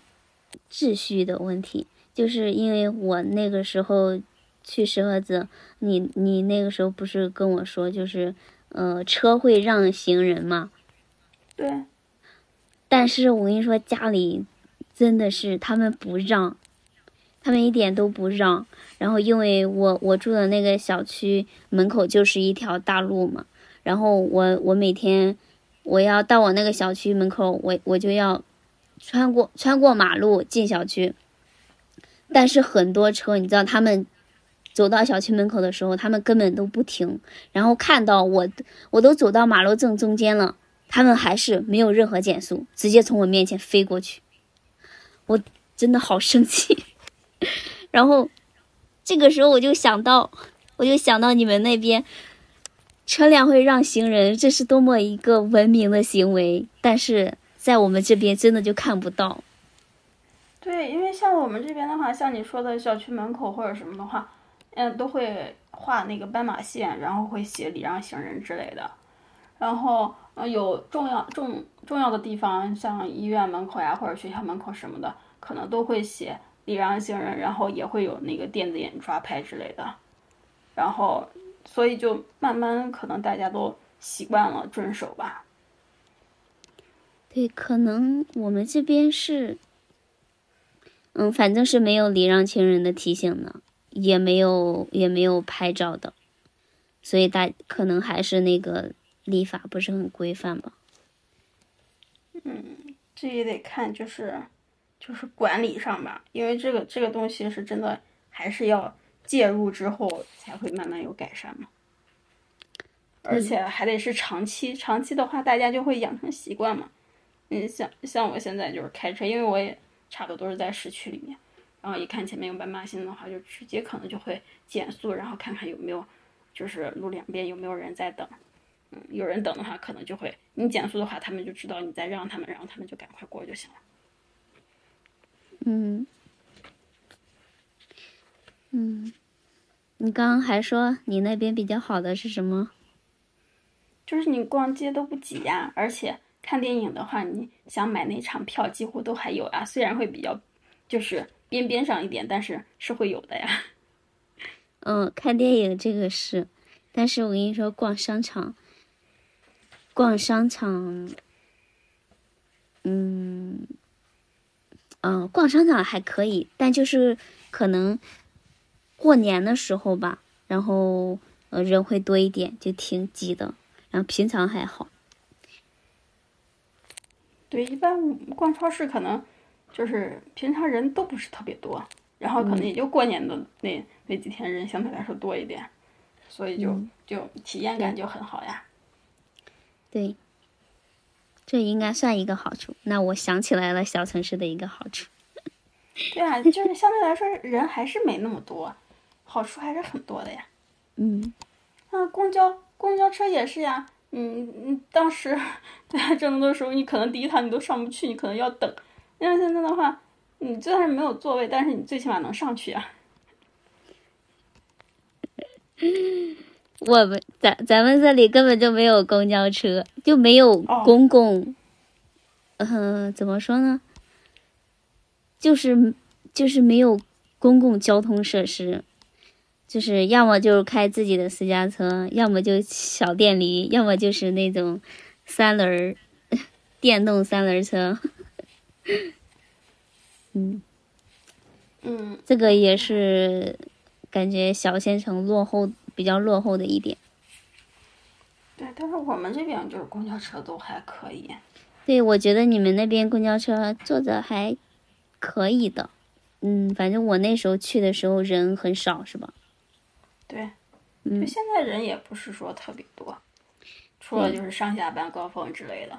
秩序的问题。就是因为我那个时候去石河子，你你那个时候不是跟我说，就是呃车会让行人嘛？对。但是我跟你说，家里真的是他们不让。他们一点都不让，然后因为我我住的那个小区门口就是一条大路嘛，然后我我每天我要到我那个小区门口，我我就要穿过穿过马路进小区，但是很多车你知道他们走到小区门口的时候，他们根本都不停，然后看到我我都走到马路正中间了，他们还是没有任何减速，直接从我面前飞过去，我真的好生气。(laughs) 然后，这个时候我就想到，我就想到你们那边车辆会让行人，这是多么一个文明的行为。但是在我们这边真的就看不到。对，因为像我们这边的话，像你说的小区门口或者什么的话，嗯，都会画那个斑马线，然后会写礼让行人之类的。然后，呃，有重要重重要的地方，像医院门口呀，或者学校门口什么的，可能都会写。礼让行人，然后也会有那个电子眼抓拍之类的，然后所以就慢慢可能大家都习惯了遵守吧。对，可能我们这边是，嗯，反正是没有礼让行人的提醒呢，也没有也没有拍照的，所以大可能还是那个立法不是很规范吧。嗯，这也得看就是就是管理上吧，因为这个这个东西是真的还是要介入之后才会慢慢有改善嘛。而且还得是长期，长期的话大家就会养成习惯嘛。嗯，像像我现在就是开车，因为我也差不多都是在市区里面，然后一看前面有斑马线的话，就直接可能就会减速，然后看看有没有，就是路两边有没有人在等。嗯，有人等的话，可能就会你减速的话，他们就知道你在让他们，然后他们就赶快过就行了。嗯，嗯，你刚刚还说你那边比较好的是什么？就是你逛街都不挤呀，而且看电影的话，你想买那场票几乎都还有啊。虽然会比较，就是边边上一点，但是是会有的呀。(laughs) 嗯，看电影这个是，但是我跟你说，逛商场，逛商场，嗯，嗯，逛商场还可以，但就是可能过年的时候吧，然后呃人会多一点，就挺挤的。然后平常还好，对，一般逛超市可能就是平常人都不是特别多，然后可能也就过年的那那几天人相对来说多一点，所以就就体验感就很好呀。对，这应该算一个好处。那我想起来了，小城市的一个好处。对啊，就是相对来说人还是没那么多，好处还是很多的呀。嗯，啊，公交。公交车也是呀，嗯嗯，当时 (laughs) 在郑州的时候，你可能第一趟你都上不去，你可能要等。像现在的话，你就算是没有座位，但是你最起码能上去啊。(laughs) 我们咱咱们这里根本就没有公交车，就没有公共，嗯，怎么说呢？就是就是没有公共交通设施。就是要么就是开自己的私家车，要么就小电驴，要么就是那种三轮儿 (laughs) 电动三轮车。(laughs) 嗯嗯，这个也是感觉小县城落后比较落后的一点。对，但是我们这边就是公交车都还可以。对，我觉得你们那边公交车坐着还可以的。嗯，反正我那时候去的时候人很少，是吧？对，就现在人也不是说特别多，除了就是上下班高峰之类的。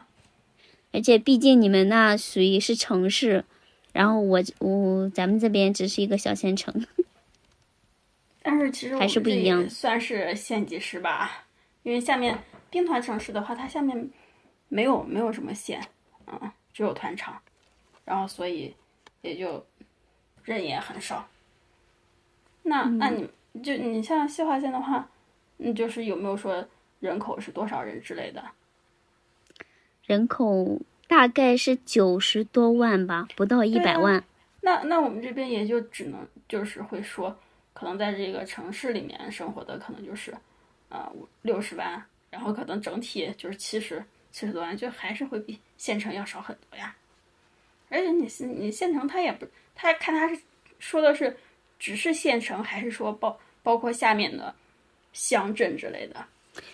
而且毕竟你们那属于是城市，然后我我咱们这边只是一个小县城。(laughs) 但是其实还是不一样，算是县级市吧。因为下面兵团城市的话，它下面没有没有什么县，嗯，只有团场，然后所以也就人也很少。那那你。就你像西华县的话，嗯，就是有没有说人口是多少人之类的？人口大概是九十多万吧，不到一百万。那那我们这边也就只能就是会说，可能在这个城市里面生活的可能就是，呃，六十万，然后可能整体就是七十七十多万，就还是会比县城要少很多呀。而且你你县城他也不，他看他是说的是。只是县城，还是说包包括下面的乡镇之类的？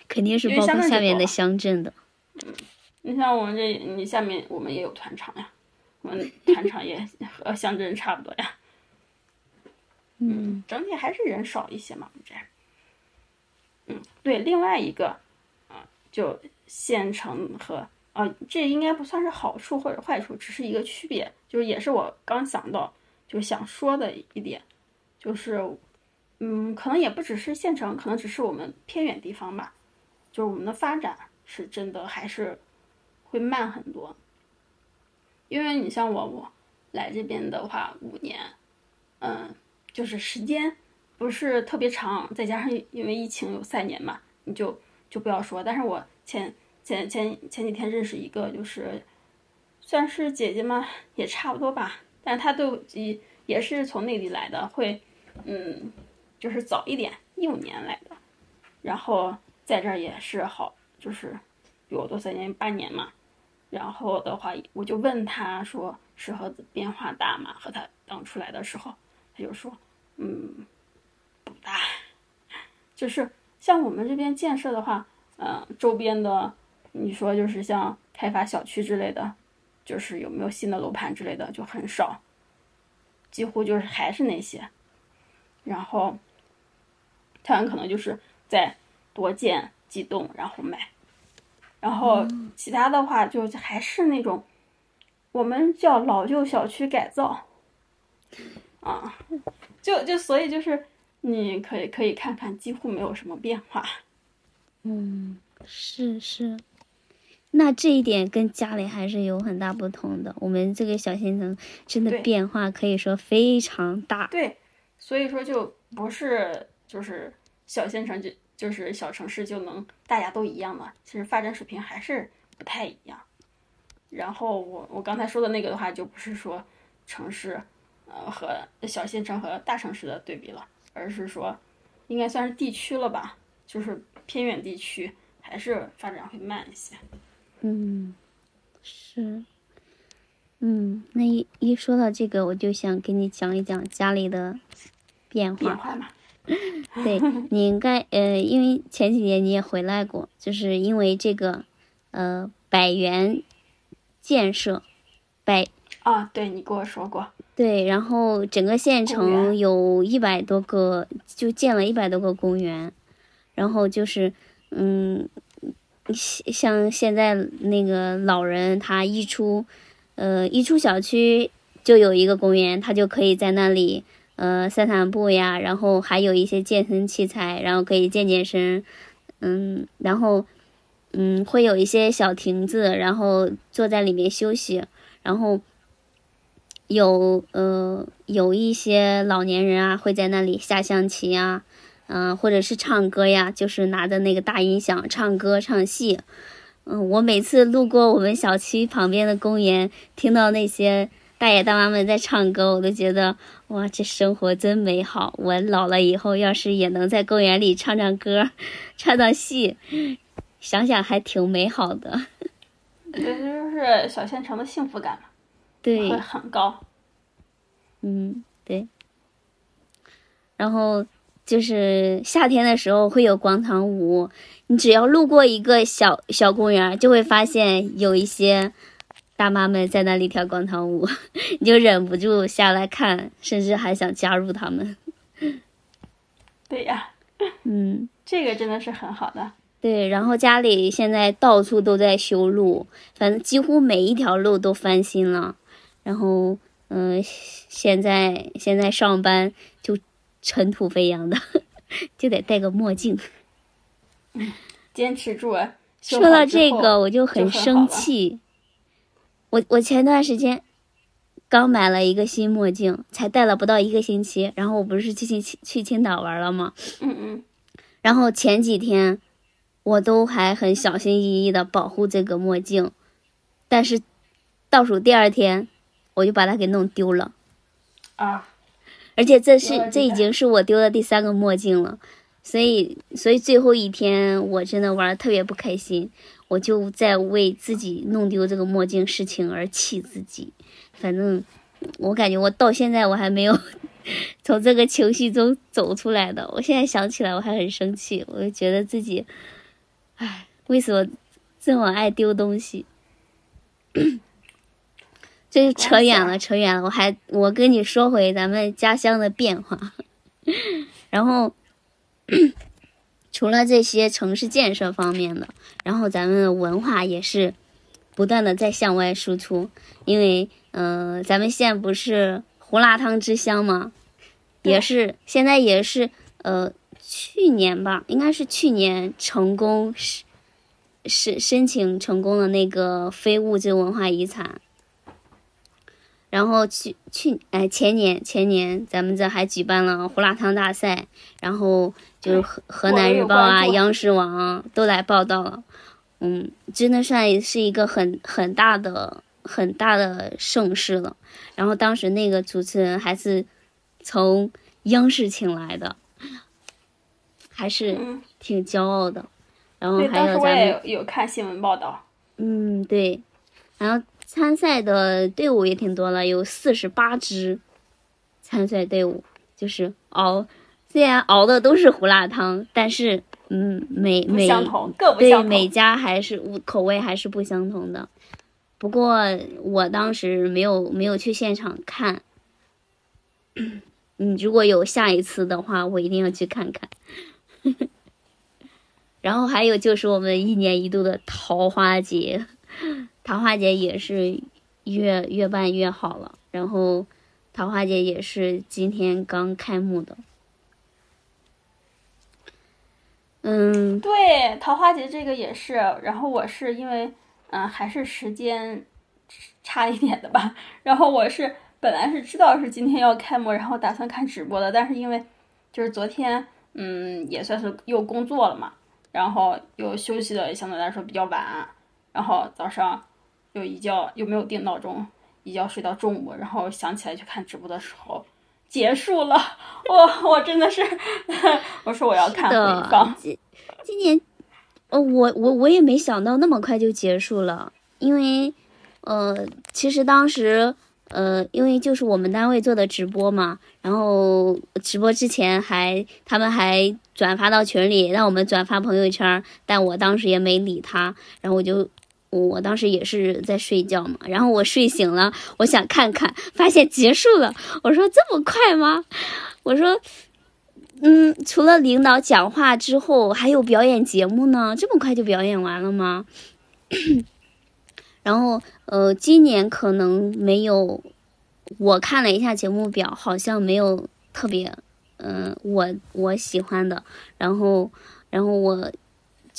肯定是包括下面的乡镇的。嗯，你像我们这，你下面我们也有团场呀，我们团场也和乡镇差不多呀。(laughs) 嗯，整体还是人少一些嘛，我们这。嗯，对，另外一个啊，就县城和啊，这应该不算是好处或者坏处，只是一个区别，就是也是我刚想到就想说的一点。就是，嗯，可能也不只是县城，可能只是我们偏远地方吧。就是我们的发展是真的还是会慢很多。因为你像我，我来这边的话五年，嗯，就是时间不是特别长，再加上因为疫情有三年嘛，你就就不要说。但是我前前前前几天认识一个，就是算是姐姐嘛，也差不多吧，但她都也也是从内地来的，会。嗯，就是早一点，一五年来的，然后在这儿也是好，就是比我多三年八年嘛。然后的话，我就问他说：“石河子变化大吗？”和他当初来的时候，他就说：“嗯，不大。(laughs) 就是像我们这边建设的话，嗯，周边的，你说就是像开发小区之类的，就是有没有新的楼盘之类的就很少，几乎就是还是那些。然后，他很可能就是在多建几栋然后卖，然后其他的话就还是那种我们叫老旧小区改造，啊，就就所以就是你可以可以看看，几乎没有什么变化。嗯，是是，那这一点跟家里还是有很大不同的。我们这个小县城真的变化可以说非常大。对，所以说就不是就是小县城就就是小城市就能大家都一样嘛，其实发展水平还是不太一样。然后我我刚才说的那个的话，就不是说城市呃和小县城和大城市的对比了，而是说应该算是地区了吧，就是偏远地区还是发展会慢一些。嗯，是，嗯，那一一说到这个，我就想给你讲一讲家里的变化。变化嘛，(laughs) 对你应该呃，因为前几年你也回来过，就是因为这个呃百元建设，百啊，对你跟我说过，对，然后整个县城有一百多个，就建了一百多个公园，然后就是嗯，像像现在那个老人他一出呃一出小区就有一个公园，他就可以在那里呃散散步呀，然后还有一些健身器材，然后可以健健身，嗯，然后嗯会有一些小亭子，然后坐在里面休息，然后。有呃有一些老年人啊会在那里下象棋呀，嗯、或者是唱歌呀，就是拿着那个大音响唱歌唱戏。嗯，我每次路过我们小区旁边的公园，听到那些大爷大妈们在唱歌，我都觉得哇，这生活真美好。我老了以后，要是也能在公园里唱唱歌，(laughs) 唱唱戏，想想还挺美好的。这就是小县城的幸福感嘛，对会，很高。嗯，对。然后就是夏天的时候会有广场舞，你只要路过一个小小公园，就会发现有一些大妈们在那里跳广场舞，(laughs) 你就忍不住下来看，甚至还想加入他们。(laughs) 对呀，嗯，这个真的是很好的。对。然后家里现在到处都在修路，反正几乎每一条路都翻新了。然后，嗯、现在现在上班就尘土飞扬的，(laughs) 就得戴个墨镜。嗯坚持住。啊说到这个，我就很生气。我我前段时间刚买了一个新墨镜，才戴了不到一个星期。然后我不是去青去青岛玩了吗？嗯嗯，然后前几天我都还很小心翼翼的保护这个墨镜，但是倒数第二天我就把它给弄丢了。啊，而且这是这已经是我丢的第三个墨镜了，所以所以最后一天我真的玩的特别不开心，我就在为自己弄丢这个墨镜事情而气自己。反正我感觉我到现在我还没有 (laughs) 从这个情绪中走出来的，我现在想起来我还很生气，我就觉得自己，唉，为什么这么爱丢东西？(coughs) 这就扯远了，扯远了。我还我跟你说回咱们家乡的变化，(laughs) 然后除了这些城市建设方面的，然后咱们的文化也是不断的在向外输出。因为呃，咱们县不是胡辣汤之乡吗？也是现在也是呃，去年吧，应该是去年成功是是申请成功的那个非物质文化遗产。然后去去哎前年前年咱们这还举办了胡辣汤大赛，然后就是河河南日报啊、央视网啊都来报道了，嗯，真的算是一个很很大的很大的盛事了。然后当时那个主持人还是从央视请来的，还是嗯，挺骄傲的。然后，还有咱们也有看新闻报道。嗯，对，然后参赛的队伍也挺多了，有四十八支参赛队伍，就是熬，虽然熬的都是胡辣汤，但是嗯，每每相同，各不对相同。每家还是口味还是不相同的。不过我当时没有没有去现场看。(clears throat) 嗯，如果有下一次的话，我一定要去看看。(laughs) 然后还有就是我们一年一度的桃花节，桃花节也是越越办越好了。然后桃花节也是今天刚开幕的。嗯，对，桃花节这个也是。然后我是因为，嗯，还是时间差一点的吧。然后我是。本来是知道是今天要开幕，然后打算看直播的，但是因为就是昨天，嗯，也算是又工作了嘛，然后又休息的相对来说比较晚，然后早上又一觉又没有定闹钟，一觉睡到中午，然后想起来去看直播的时候结束了，(laughs) 我我真的是，(laughs) 我说我要看回放。今今年，呃，我我我也没想到那么快就结束了，因为，呃，其实当时。呃，因为就是我们单位做的直播嘛，然后直播之前还他们还转发到群里，让我们转发朋友圈，但我当时也没理他，然后我就我当时也是在睡觉嘛，然后我睡醒了，我想看看，发现结束了，我说这么快吗？我说，嗯，除了领导讲话之后，还有表演节目呢，这么快就表演完了吗？(coughs) 然后，呃，今年可能没有，我看了一下节目表，好像没有特别，嗯，我我喜欢的。然后，然后我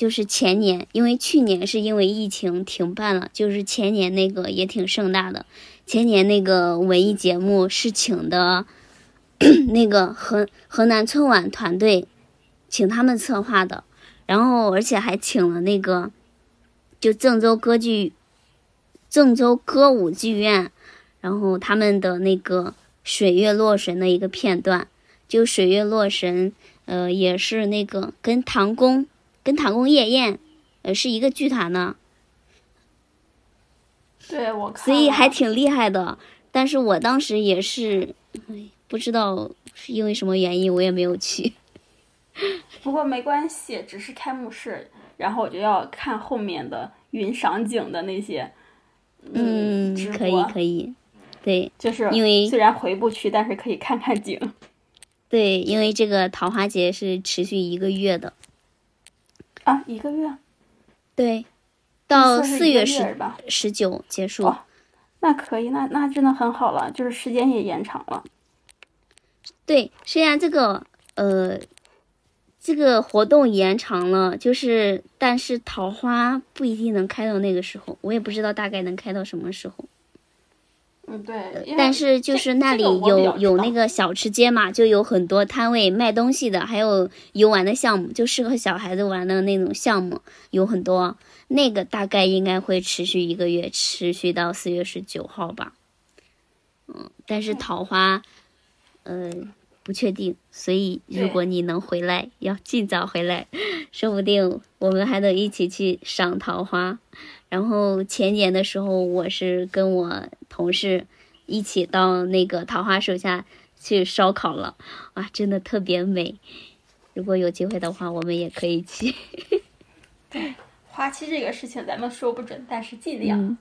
就是前年，因为去年是因为疫情停办了，就是前年那个也挺盛大的。前年那个文艺节目是请的，那个河河南春晚团队，请他们策划的，然后而且还请了那个，就郑州歌剧。郑州歌舞剧院，然后他们的那个《水月洛神》的一个片段，就《水月洛神》，呃，也是那个跟唐宫、跟唐宫夜宴，呃，是一个剧团呢。对，我所以还挺厉害的。但是我当时也是，不知道是因为什么原因，我也没有去。不过没关系，只是开幕式，然后我就要看后面的云赏景的那些。嗯，可以可以，对，就是因为虽然回不去，但是可以看看景。对，因为这个桃花节是持续一个月的。啊，一个月？对，到四月十十九结束。那可以，那那真的很好了，就是时间也延长了。对，虽然这个呃。这个活动延长了，就是但是桃花不一定能开到那个时候，我也不知道大概能开到什么时候。嗯，对。但是就是那里有有那个小吃街嘛，就有很多摊位卖东西的，还有游玩的项目，就适合小孩子玩的那种项目有很多。那个大概应该会持续一个月，持续到四月十九号吧。嗯，但是桃花，嗯。不确定，所以如果你能回来，要尽早回来，说不定我们还能一起去赏桃花。然后前年的时候，我是跟我同事一起到那个桃花树下去烧烤了，哇，真的特别美。如果有机会的话，我们也可以去。(laughs) 对，花期这个事情咱们说不准，但是尽量。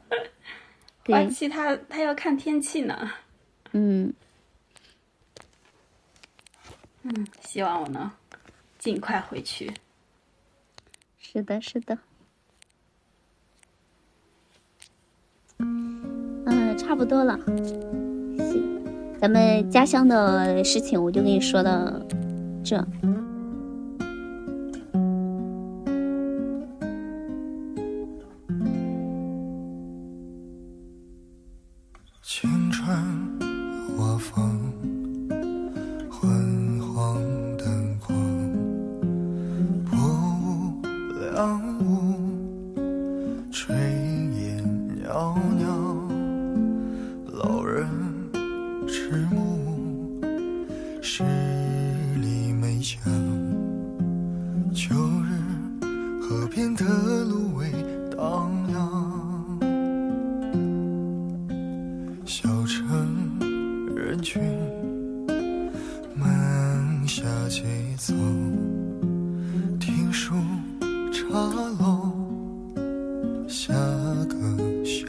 花期它它要看天气呢。嗯。嗯，希望我能尽快回去。是的，是的。嗯，差不多了。行，咱们家乡的事情我就跟你说到这。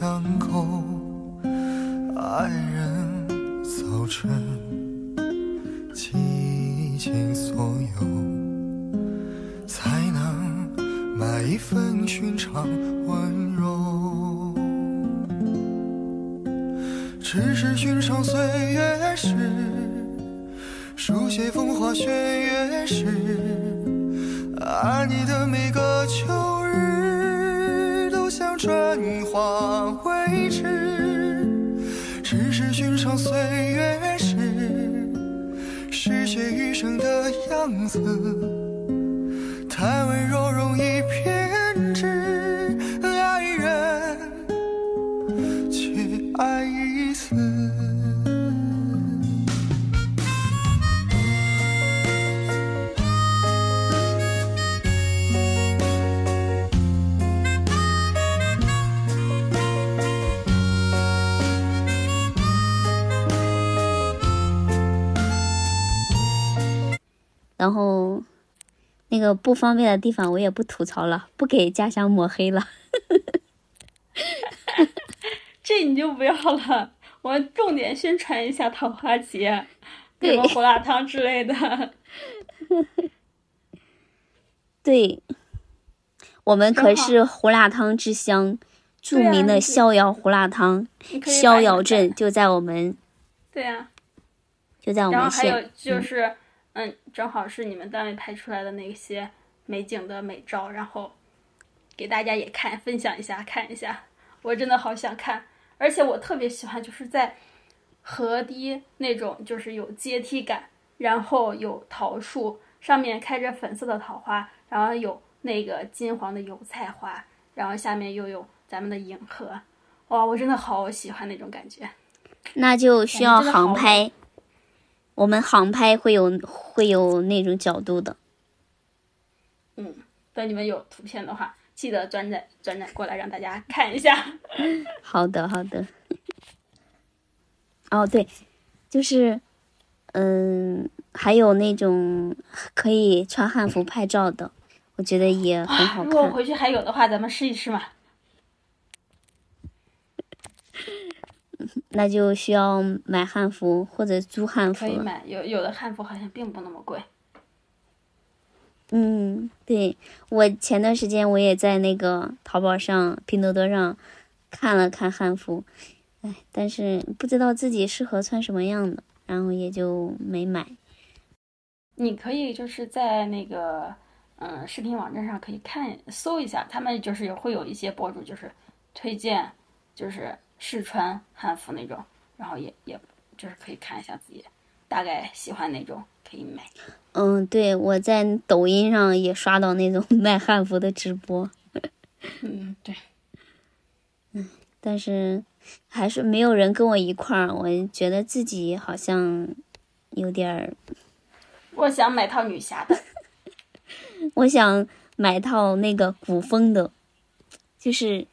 伤口。爱人早晨倾尽所有，才能买一份寻常温柔。只是寻常岁月时，书写风花雪月时，爱你的每个秋，春花未迟。只是寻常岁月时，失血余生的样子，太温柔然后那个不方便的地方我也不吐槽了，不给家乡抹黑了。(laughs) 这你就不要了，我重点宣传一下桃花节，对什么胡辣汤之类的。(laughs) 对，我们可是胡辣汤之乡，著名的逍遥胡辣汤，逍遥镇就在我们对呀、就在我们然后还有县。就是，嗯，正好是你们单位拍出来的那些美景的美照，然后给大家也看分享一下，看一下。我真的好想看，而且我特别喜欢就是在河堤那种就是有阶梯感，然后有桃树，上面开着粉色的桃花，然后有那个金黄的油菜花，然后下面又有咱们的银河。哇，我真的好喜欢那种感觉。那就需要航拍，我们航拍会有会有那种角度的。嗯，等你们有图片的话，记得转载转载过来让大家看一下。(laughs) 好的，好的。哦，对，就是，嗯，还有那种可以穿汉服拍照的，我觉得也很好看。如果回去还有的话，咱们试一试嘛。那就需要买汉服或者租汉服。可以买，有有的汉服好像并不那么贵。嗯，对，我前段时间我也在那个淘宝上、拼多多上看了看汉服，哎，但是不知道自己适合穿什么样的，然后也就没买。你可以就是在那个嗯视频网站上可以看搜一下，他们就是有会有一些博主就是推荐就是试穿汉服那种，然后也也就是可以看一下自己大概喜欢哪种可以买。嗯，对，我在抖音上也刷到那种 (laughs) 卖汉服的直播，(laughs) 嗯，对，嗯但是还是没有人跟我一块儿，我觉得自己好像有点儿，(laughs) 我想买套女侠的。我想买套那个古风的，就是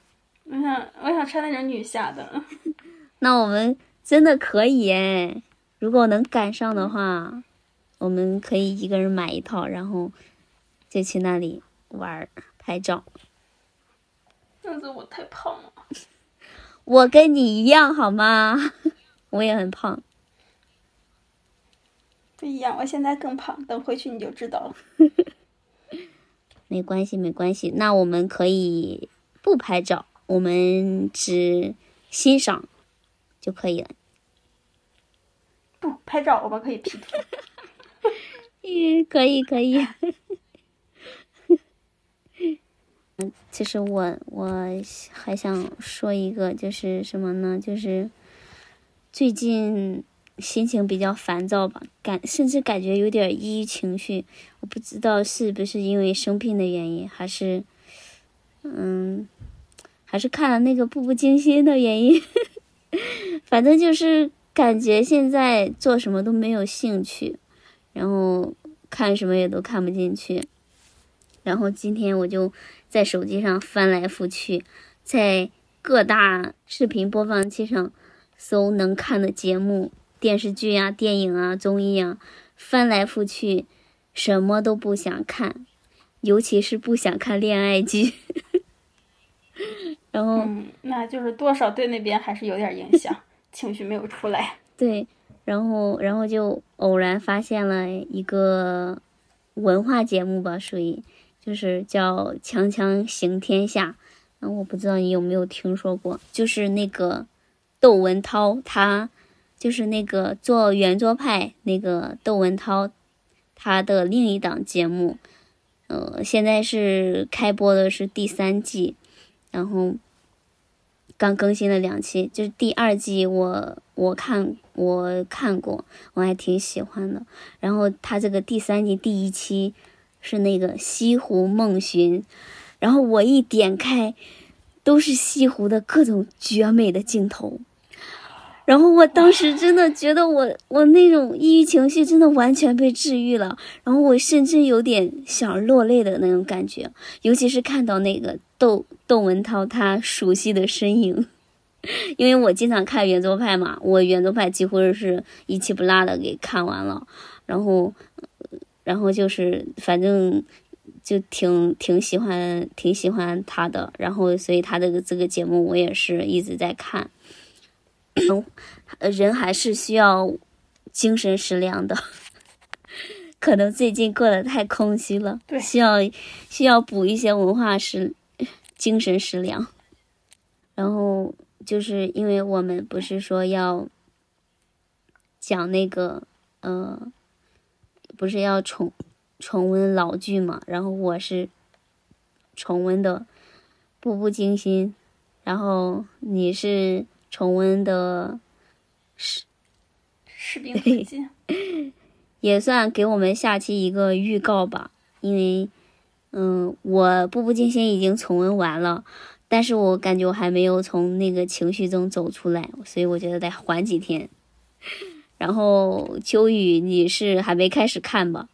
我想我想穿那种女侠的。(laughs) 那我们真的可以哎，如果能赶上的话，我们可以一个人买一套，然后就去那里玩儿拍照。但是我太胖了。我跟你一样好吗？(laughs) 我也很胖。不一样，我现在更胖，等回去你就知道了。(laughs) 没关系，没关系。那我们可以不拍照，我们只欣赏就可以了。不拍照，我们可以 P 图。嗯，可以，可以。嗯，(laughs) 其实我我还想说一个，就是什么呢？就是最近心情比较烦躁吧，感甚至感觉有点抑郁情绪。我不知道是不是因为生病的原因，还是嗯，还是看了那个《步步惊心》的原因。反正就是感觉现在做什么都没有兴趣，然后看什么也都看不进去。然后今天我就在手机上翻来覆去，在各大视频播放器上搜能看的节目、电视剧啊、电影啊、综艺啊，翻来覆去，什么都不想看，尤其是不想看恋爱剧。然后嗯，那就是多少对那边还是有点影响，情绪没有出来。对，然后然后就偶然发现了一个文化节目吧，属于就是叫《锵锵行天下》，嗯，我不知道你有没有听说过，就是那个窦文涛，他就是那个做圆桌派那个窦文涛，他的另一档节目，呃，现在是开播的是第三季，然后刚更新了两期，就是第二季我我看我看过，我还挺喜欢的。然后他这个第三季第一期是那个西湖梦寻，然后我一点开都是西湖的各种绝美的镜头。然后我当时真的觉得我我那种抑郁情绪真的完全被治愈了，然后我甚至有点想落泪的那种感觉，尤其是看到那个窦窦文涛他熟悉的身影，(laughs) 因为我经常看圆桌派嘛，我圆桌派几乎是一期不落的给看完了，然后然后就是反正就挺挺喜欢挺喜欢他的，然后所以他的这个节目我也是一直在看。呃，人还是需要精神食粮的，(laughs) 可能最近过得太空虚了，对需要需要补一些文化食精神食粮。然后就是因为我们不是说要讲那个呃，不是要重重温老剧嘛，然后我是重温的《步步惊心》，然后你是。重温的士士兵突击，(laughs) 也算给我们下期一个预告吧。因为，嗯，我步步惊心已经重温完了，但是我感觉我还没有从那个情绪中走出来，所以我觉得得缓几天。(laughs) 然后秋雨，你是还没开始看吧？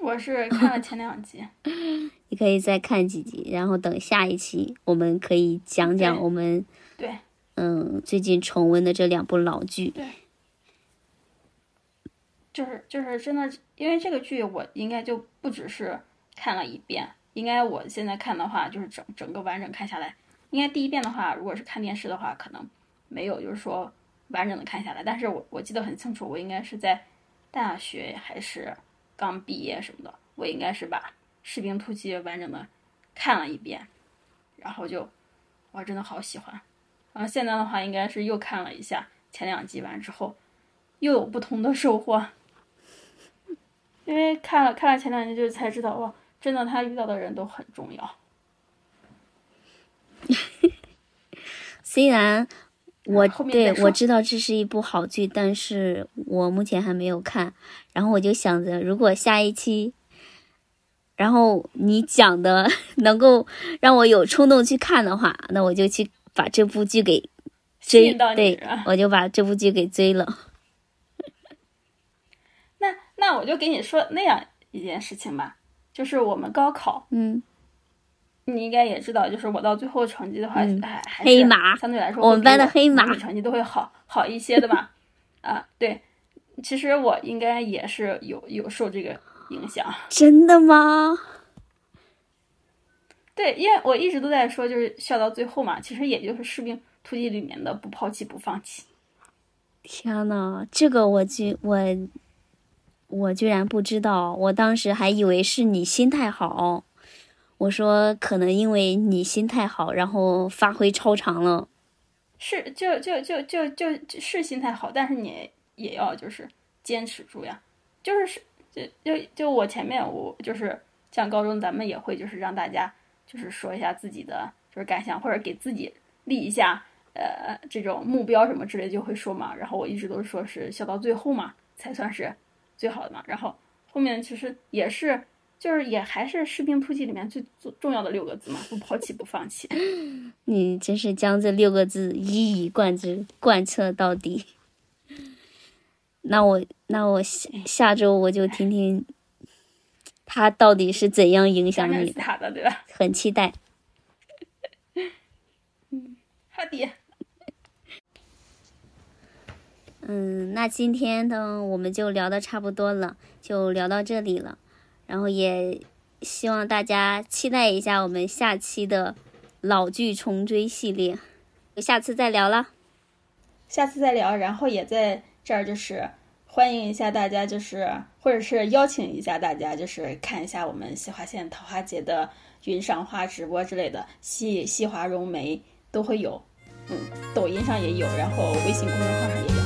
我是看了前两集。(laughs) 你可以再看几集，然后等下一期我们可以讲讲我们对嗯最近重温的这两部老剧。对，就是就是真的，因为这个剧我应该就不只是看了一遍，应该我现在看的话就是整整个完整看下来，应该第一遍的话，如果是看电视的话，可能没有就是说完整的看下来，但是我我记得很清楚，我应该是在大学还是刚毕业什么的，我应该是把。士兵突击完整的看了一遍，然后就我真的好喜欢。然后现在的话，应该是又看了一下前两集完之后，又有不同的收获。因为看了看了前两集，就才知道哇，真的他遇到的人都很重要。(laughs) 虽然我对我知道这是一部好剧，但是我目前还没有看。然后我就想着，如果下一期。然后你讲的 (laughs) 能够让我有冲动去看的话，那我就去把这部剧给追，对，我就把这部剧给追了。那那我就给你说那样一件事情吧，就是我们高考，嗯，你应该也知道，就是我到最后成绩的话，还还黑马，相对来说我们班的黑马成绩都会好好一些的嘛。啊，对，其实我应该也是有有受这个。影响真的吗？对，因为我一直都在说，就是笑到最后嘛，其实也就是士兵突击里面的不抛弃不放弃。天呐，这个我记我我居然不知道，我当时还以为是你心态好。我说可能因为你心态好，然后发挥超常了。是，就就就就就是心态好，但是你也要就是坚持住呀，就是是。就就就我前面我就是像高中咱们也会就是让大家就是说一下自己的就是感想或者给自己立一下呃这种目标什么之类就会说嘛，然后我一直都说是笑到最后嘛才算是最好的嘛，然后后面其实也是就是也还是士兵突击里面最重要的六个字嘛，不抛弃不放弃。(laughs) 你真是将这六个字一以贯之贯彻到底。那我那我下下周我就听听，他到底是怎样影响你的，对吧？很期待。嗯，好的。嗯，那今天呢，我们就聊的差不多了，就聊到这里了。然后也希望大家期待一下我们下期的老剧重追系列，下次再聊了。下次再聊，然后也在这儿就是欢迎一下大家，就是或者是邀请一下大家，就是看一下我们西华县桃花节的云赏花直播之类的，西西华融媒都会有，嗯，抖音上也有，然后微信公众号上也有。